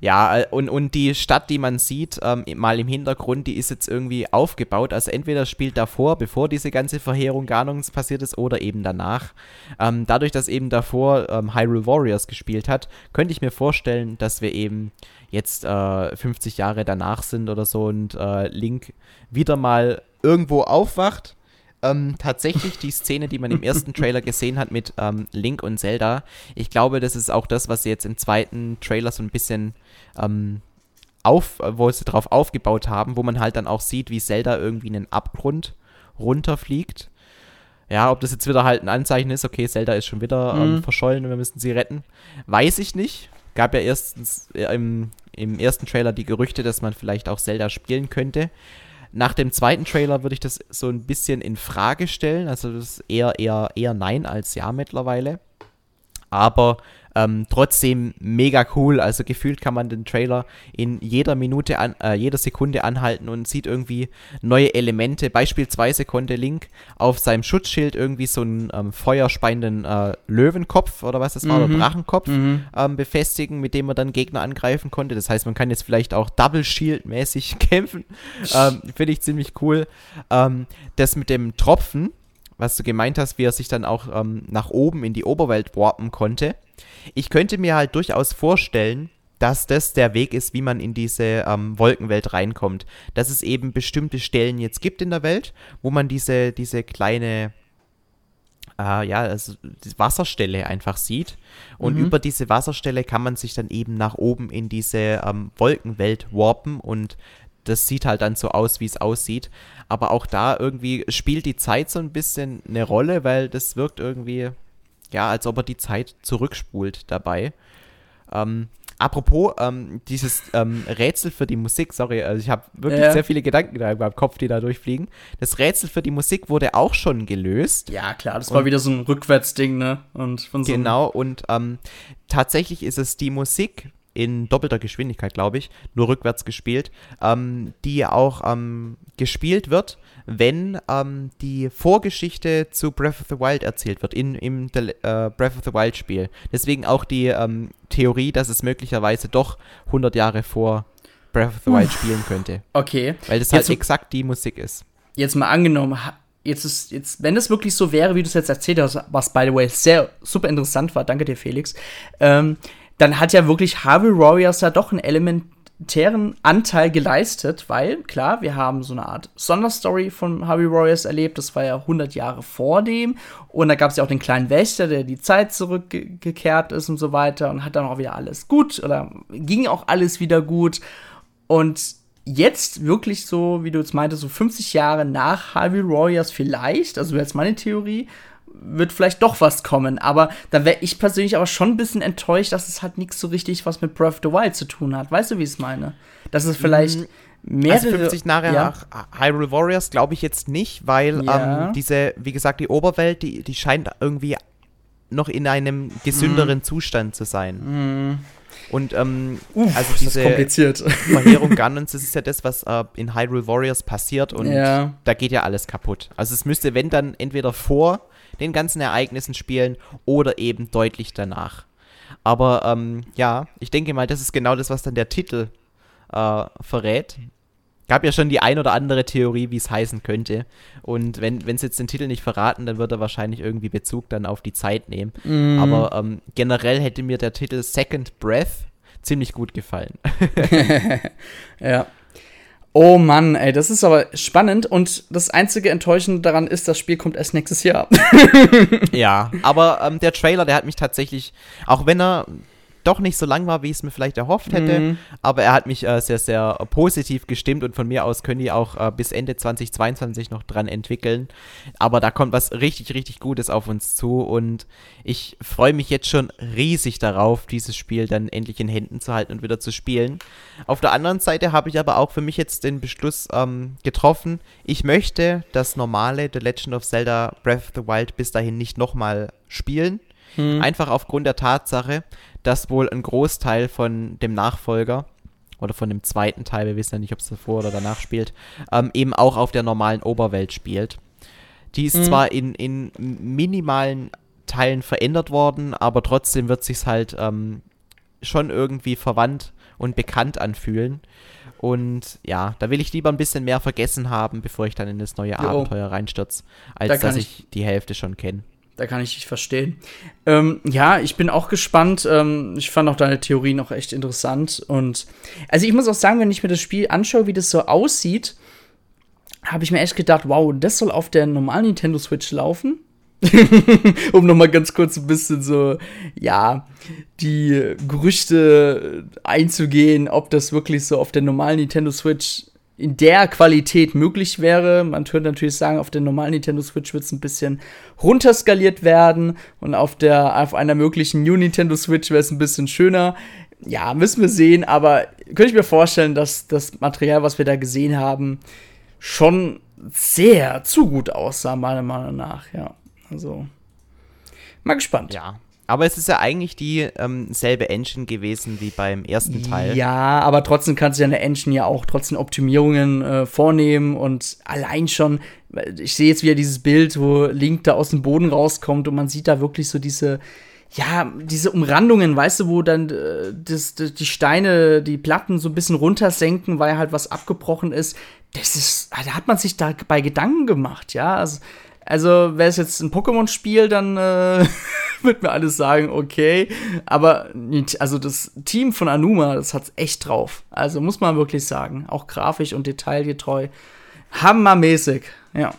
ja, äh, und, und die Stadt, die man sieht, ähm, mal im Hintergrund, die ist jetzt irgendwie aufgebaut. Also entweder spielt davor, bevor diese ganze Verheerung Ganons passiert ist, oder eben danach. Ähm, dadurch, dass eben davor ähm, Hyrule Warriors gespielt hat, könnte ich mir vorstellen, dass wir eben jetzt äh, 50 Jahre danach sind oder so und äh, Link wieder mal irgendwo aufwacht ähm, tatsächlich die Szene, die man im ersten Trailer gesehen hat mit ähm, Link und Zelda. Ich glaube, das ist auch das, was sie jetzt im zweiten Trailer so ein bisschen ähm, auf, wo sie drauf aufgebaut haben, wo man halt dann auch sieht, wie Zelda irgendwie in einen Abgrund runterfliegt. Ja, ob das jetzt wieder halt ein Anzeichen ist, okay, Zelda ist schon wieder ähm, mhm. verschollen und wir müssen sie retten, weiß ich nicht. Gab ja erstens äh, im, im ersten Trailer die Gerüchte, dass man vielleicht auch Zelda spielen könnte. Nach dem zweiten Trailer würde ich das so ein bisschen in Frage stellen. Also das ist eher, eher, eher Nein als Ja mittlerweile. Aber ähm, trotzdem mega cool. Also gefühlt kann man den Trailer in jeder Minute, an, äh, jeder Sekunde anhalten und sieht irgendwie neue Elemente. Beispielsweise konnte Link auf seinem Schutzschild irgendwie so einen ähm, feuerspeienden äh, Löwenkopf oder was das war, mhm. oder Drachenkopf mhm. ähm, befestigen, mit dem man dann Gegner angreifen konnte. Das heißt, man kann jetzt vielleicht auch Double Shield-mäßig <laughs> kämpfen. Ähm, finde ich ziemlich cool. Ähm, das mit dem Tropfen was du gemeint hast, wie er sich dann auch ähm, nach oben in die Oberwelt warpen konnte. Ich könnte mir halt durchaus vorstellen, dass das der Weg ist, wie man in diese ähm, Wolkenwelt reinkommt. Dass es eben bestimmte Stellen jetzt gibt in der Welt, wo man diese, diese kleine, äh, ja, also Wasserstelle einfach sieht. Und mhm. über diese Wasserstelle kann man sich dann eben nach oben in diese ähm, Wolkenwelt warpen und das sieht halt dann so aus, wie es aussieht. Aber auch da irgendwie spielt die Zeit so ein bisschen eine Rolle, weil das wirkt irgendwie, ja, als ob er die Zeit zurückspult dabei. Ähm, apropos, ähm, dieses ähm, Rätsel für die Musik, sorry, also ich habe wirklich ja. sehr viele Gedanken da im Kopf, die da durchfliegen. Das Rätsel für die Musik wurde auch schon gelöst. Ja, klar, das war wieder so ein Rückwärtsding, ne? Und von so genau, und ähm, tatsächlich ist es die Musik in doppelter Geschwindigkeit, glaube ich, nur rückwärts gespielt, ähm, die auch ähm, gespielt wird, wenn ähm, die Vorgeschichte zu Breath of the Wild erzählt wird, in, im äh, Breath of the Wild Spiel. Deswegen auch die ähm, Theorie, dass es möglicherweise doch 100 Jahre vor Breath of the Wild spielen könnte. Okay. Weil das halt exakt die Musik ist. Jetzt mal angenommen, jetzt ist, jetzt, wenn es wirklich so wäre, wie du es jetzt erzählt hast, was by the way sehr super interessant war, danke dir, Felix, ähm, dann hat ja wirklich Harvey Warriors da doch einen elementären Anteil geleistet, weil, klar, wir haben so eine Art Sonderstory von Harvey Warriors erlebt, das war ja 100 Jahre vor dem, und da gab es ja auch den kleinen Wächter, der die Zeit zurückgekehrt ist und so weiter, und hat dann auch wieder alles gut, oder ging auch alles wieder gut, und jetzt wirklich so, wie du jetzt meintest, so 50 Jahre nach Harvey Warriors vielleicht, also jetzt meine Theorie, wird vielleicht doch was kommen. Aber da wäre ich persönlich aber schon ein bisschen enttäuscht, dass es halt nichts so richtig was mit Breath of the Wild zu tun hat. Weißt du, wie ich es meine? Dass es vielleicht mm. mehrere, also 50 Jahre ja. nach Hyrule Warriors glaube ich jetzt nicht, weil ja. ähm, diese, wie gesagt, die Oberwelt, die, die scheint irgendwie noch in einem gesünderen mhm. Zustand zu sein. Mhm. Und ähm, Uff, also diese kompliziert. <laughs> Verheerung Ganons, das ist ja das, was äh, in Hyrule Warriors passiert und ja. da geht ja alles kaputt. Also es müsste, wenn dann, entweder vor den ganzen Ereignissen spielen oder eben deutlich danach. Aber ähm, ja, ich denke mal, das ist genau das, was dann der Titel äh, verrät. Gab ja schon die ein oder andere Theorie, wie es heißen könnte. Und wenn es jetzt den Titel nicht verraten, dann wird er wahrscheinlich irgendwie Bezug dann auf die Zeit nehmen. Mm. Aber ähm, generell hätte mir der Titel Second Breath ziemlich gut gefallen. <laughs> ja. Oh Mann, ey, das ist aber spannend und das einzige Enttäuschende daran ist, das Spiel kommt erst nächstes Jahr. ja, aber ähm, der Trailer, der hat mich tatsächlich, auch wenn er doch nicht so lang war, wie ich es mir vielleicht erhofft hätte. Mhm. Aber er hat mich äh, sehr, sehr positiv gestimmt und von mir aus können die auch äh, bis Ende 2022 noch dran entwickeln. Aber da kommt was richtig, richtig Gutes auf uns zu und ich freue mich jetzt schon riesig darauf, dieses Spiel dann endlich in Händen zu halten und wieder zu spielen. Auf der anderen Seite habe ich aber auch für mich jetzt den Beschluss ähm, getroffen, ich möchte das normale The Legend of Zelda Breath of the Wild bis dahin nicht nochmal spielen. Hm. Einfach aufgrund der Tatsache, dass wohl ein Großteil von dem Nachfolger oder von dem zweiten Teil, wir wissen ja nicht, ob es davor oder danach spielt, ähm, eben auch auf der normalen Oberwelt spielt. Die ist mhm. zwar in, in minimalen Teilen verändert worden, aber trotzdem wird sich halt ähm, schon irgendwie verwandt und bekannt anfühlen. Und ja, da will ich lieber ein bisschen mehr vergessen haben, bevor ich dann in das neue jo. Abenteuer reinstürze, als da dass ich, ich die Hälfte schon kenne. Da kann ich dich verstehen. Ähm, ja, ich bin auch gespannt. Ähm, ich fand auch deine Theorie noch echt interessant. Und also ich muss auch sagen, wenn ich mir das Spiel anschaue, wie das so aussieht, habe ich mir echt gedacht, wow, das soll auf der normalen Nintendo Switch laufen. <laughs> um nochmal ganz kurz ein bisschen so, ja, die Gerüchte einzugehen, ob das wirklich so auf der normalen Nintendo Switch in der Qualität möglich wäre. Man könnte natürlich sagen, auf der normalen Nintendo Switch wird es ein bisschen runterskaliert werden und auf der auf einer möglichen New Nintendo Switch wäre es ein bisschen schöner. Ja, müssen wir sehen, aber könnte ich mir vorstellen, dass das Material, was wir da gesehen haben, schon sehr zu gut aussah, meiner Meinung nach, ja. Also, mal gespannt. Ja, aber es ist ja eigentlich die ähm, selbe Engine gewesen wie beim ersten Teil. Ja, aber trotzdem kannst du ja eine Engine ja auch trotzdem Optimierungen äh, vornehmen und allein schon, ich sehe jetzt wieder dieses Bild, wo Link da aus dem Boden rauskommt und man sieht da wirklich so diese, ja, diese Umrandungen, weißt du, wo dann äh, das, das, die Steine, die Platten so ein bisschen runtersenken, weil halt was abgebrochen ist. Das ist, da hat man sich dabei Gedanken gemacht, ja. Also, also wäre es jetzt ein Pokémon-Spiel, dann äh, <laughs> wird mir alles sagen, okay. Aber also das Team von Anuma, das hat's echt drauf. Also muss man wirklich sagen. Auch grafisch und detailgetreu. Hammermäßig, ja.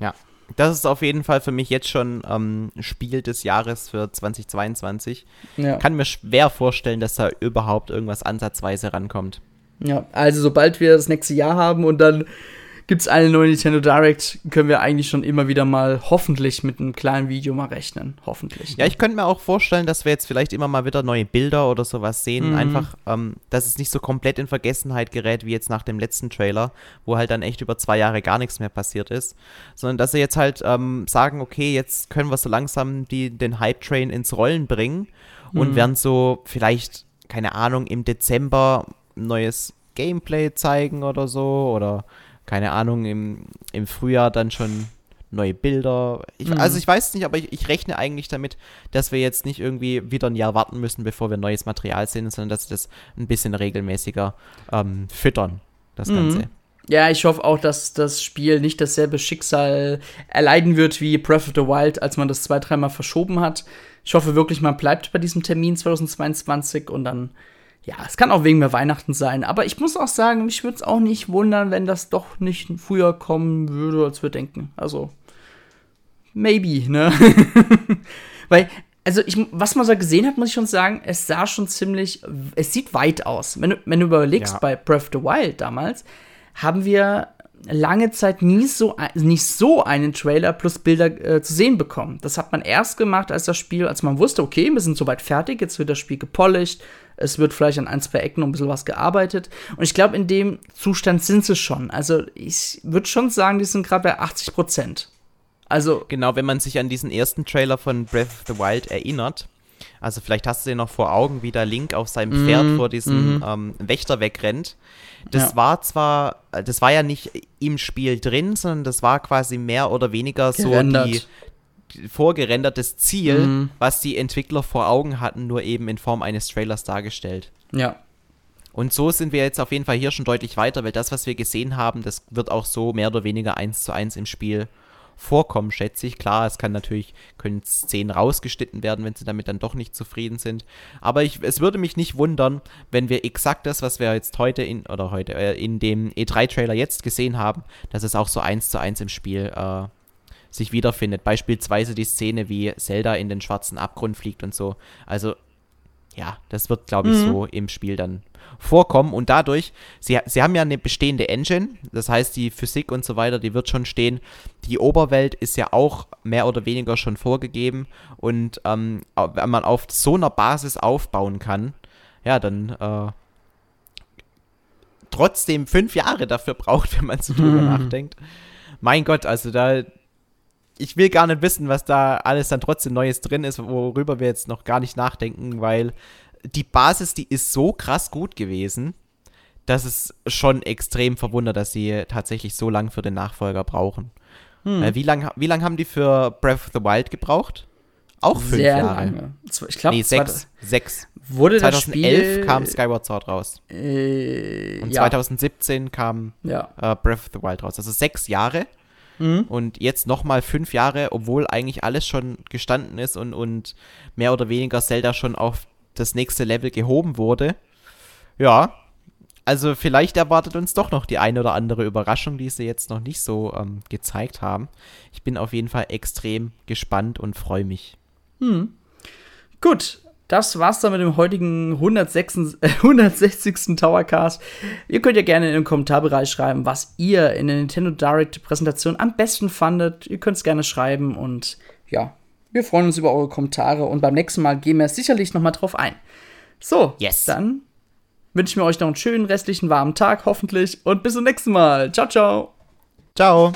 Ja. Das ist auf jeden Fall für mich jetzt schon ähm, Spiel des Jahres für 2022. Ja. Kann mir schwer vorstellen, dass da überhaupt irgendwas ansatzweise rankommt. Ja, also sobald wir das nächste Jahr haben und dann gibt es eine neue Nintendo Direct, können wir eigentlich schon immer wieder mal hoffentlich mit einem kleinen Video mal rechnen. Hoffentlich. Ja, ich könnte mir auch vorstellen, dass wir jetzt vielleicht immer mal wieder neue Bilder oder sowas sehen. Mhm. Einfach, ähm, dass es nicht so komplett in Vergessenheit gerät wie jetzt nach dem letzten Trailer, wo halt dann echt über zwei Jahre gar nichts mehr passiert ist. Sondern dass sie jetzt halt ähm, sagen, okay, jetzt können wir so langsam die, den Hype-Train ins Rollen bringen und mhm. werden so vielleicht, keine Ahnung, im Dezember neues Gameplay zeigen oder so oder keine Ahnung, im, im Frühjahr dann schon neue Bilder. Ich, mhm. Also ich weiß nicht, aber ich, ich, rechne eigentlich damit, dass wir jetzt nicht irgendwie wieder ein Jahr warten müssen, bevor wir neues Material sehen, sondern dass wir das ein bisschen regelmäßiger ähm, füttern, das mhm. Ganze. Ja, ich hoffe auch, dass das Spiel nicht dasselbe Schicksal erleiden wird wie Breath of the Wild, als man das zwei, dreimal verschoben hat. Ich hoffe wirklich, man bleibt bei diesem Termin 2022 und dann ja, es kann auch wegen mehr Weihnachten sein, aber ich muss auch sagen, mich würde es auch nicht wundern, wenn das doch nicht früher kommen würde, als wir denken. Also, maybe, ne? <laughs> Weil, also, ich, was man so gesehen hat, muss ich schon sagen, es sah schon ziemlich, es sieht weit aus. Wenn du, wenn du überlegst, ja. bei Breath of the Wild damals, haben wir lange Zeit nie so, nicht so einen Trailer plus Bilder äh, zu sehen bekommen. Das hat man erst gemacht, als das Spiel, als man wusste, okay, wir sind soweit fertig, jetzt wird das Spiel gepolished, es wird vielleicht an ein, zwei Ecken noch ein bisschen was gearbeitet. Und ich glaube, in dem Zustand sind sie schon. Also ich würde schon sagen, die sind gerade bei 80 Prozent. Also genau, wenn man sich an diesen ersten Trailer von Breath of the Wild erinnert, also vielleicht hast du den noch vor Augen, wie der Link auf seinem Pferd mm, vor diesem mm. ähm, Wächter wegrennt. Das ja. war zwar, das war ja nicht im Spiel drin, sondern das war quasi mehr oder weniger Gerendert. so die, vorgerendertes Ziel, mm. was die Entwickler vor Augen hatten, nur eben in Form eines Trailers dargestellt. Ja. Und so sind wir jetzt auf jeden Fall hier schon deutlich weiter, weil das, was wir gesehen haben, das wird auch so mehr oder weniger eins zu eins im Spiel vorkommen, schätze ich. Klar, es kann natürlich, können Szenen rausgeschnitten werden, wenn sie damit dann doch nicht zufrieden sind. Aber ich, es würde mich nicht wundern, wenn wir exakt das, was wir jetzt heute in, oder heute, äh, in dem E3-Trailer jetzt gesehen haben, dass es auch so eins zu eins im Spiel äh, sich wiederfindet. Beispielsweise die Szene, wie Zelda in den schwarzen Abgrund fliegt und so. Also, ja, das wird, glaube ich, mhm. so im Spiel dann vorkommen und dadurch, sie, sie haben ja eine bestehende Engine, das heißt die Physik und so weiter, die wird schon stehen. Die Oberwelt ist ja auch mehr oder weniger schon vorgegeben und ähm, wenn man auf so einer Basis aufbauen kann, ja, dann äh, trotzdem fünf Jahre dafür braucht, <laughs> wenn man so drüber nachdenkt. Mein Gott, also da, ich will gar nicht wissen, was da alles dann trotzdem Neues drin ist, worüber wir jetzt noch gar nicht nachdenken, weil die Basis, die ist so krass gut gewesen, dass es schon extrem verwundert, dass sie tatsächlich so lange für den Nachfolger brauchen. Hm. Äh, wie lange wie lang haben die für Breath of the Wild gebraucht? Auch fünf Sehr Jahre. Lange. Ich glaube, nee, sechs. sechs. Wurde 2011 das Spiel, kam Skyward Sword raus. Äh, Und ja. 2017 kam ja. äh, Breath of the Wild raus. Also sechs Jahre. Mhm. Und jetzt nochmal fünf Jahre, obwohl eigentlich alles schon gestanden ist und, und mehr oder weniger Zelda schon auf das nächste Level gehoben wurde. Ja, also vielleicht erwartet uns doch noch die eine oder andere Überraschung, die sie jetzt noch nicht so ähm, gezeigt haben. Ich bin auf jeden Fall extrem gespannt und freue mich. Hm. Gut, das war's dann mit dem heutigen 106, äh, 160. Towercast. Ihr könnt ja gerne in den Kommentarbereich schreiben, was ihr in der Nintendo Direct Präsentation am besten fandet. Ihr könnt es gerne schreiben und ja, wir freuen uns über eure Kommentare und beim nächsten Mal gehen wir sicherlich noch mal drauf ein. So, yes. dann wünschen wir euch noch einen schönen restlichen warmen Tag, hoffentlich, und bis zum nächsten Mal. Ciao, ciao. Ciao.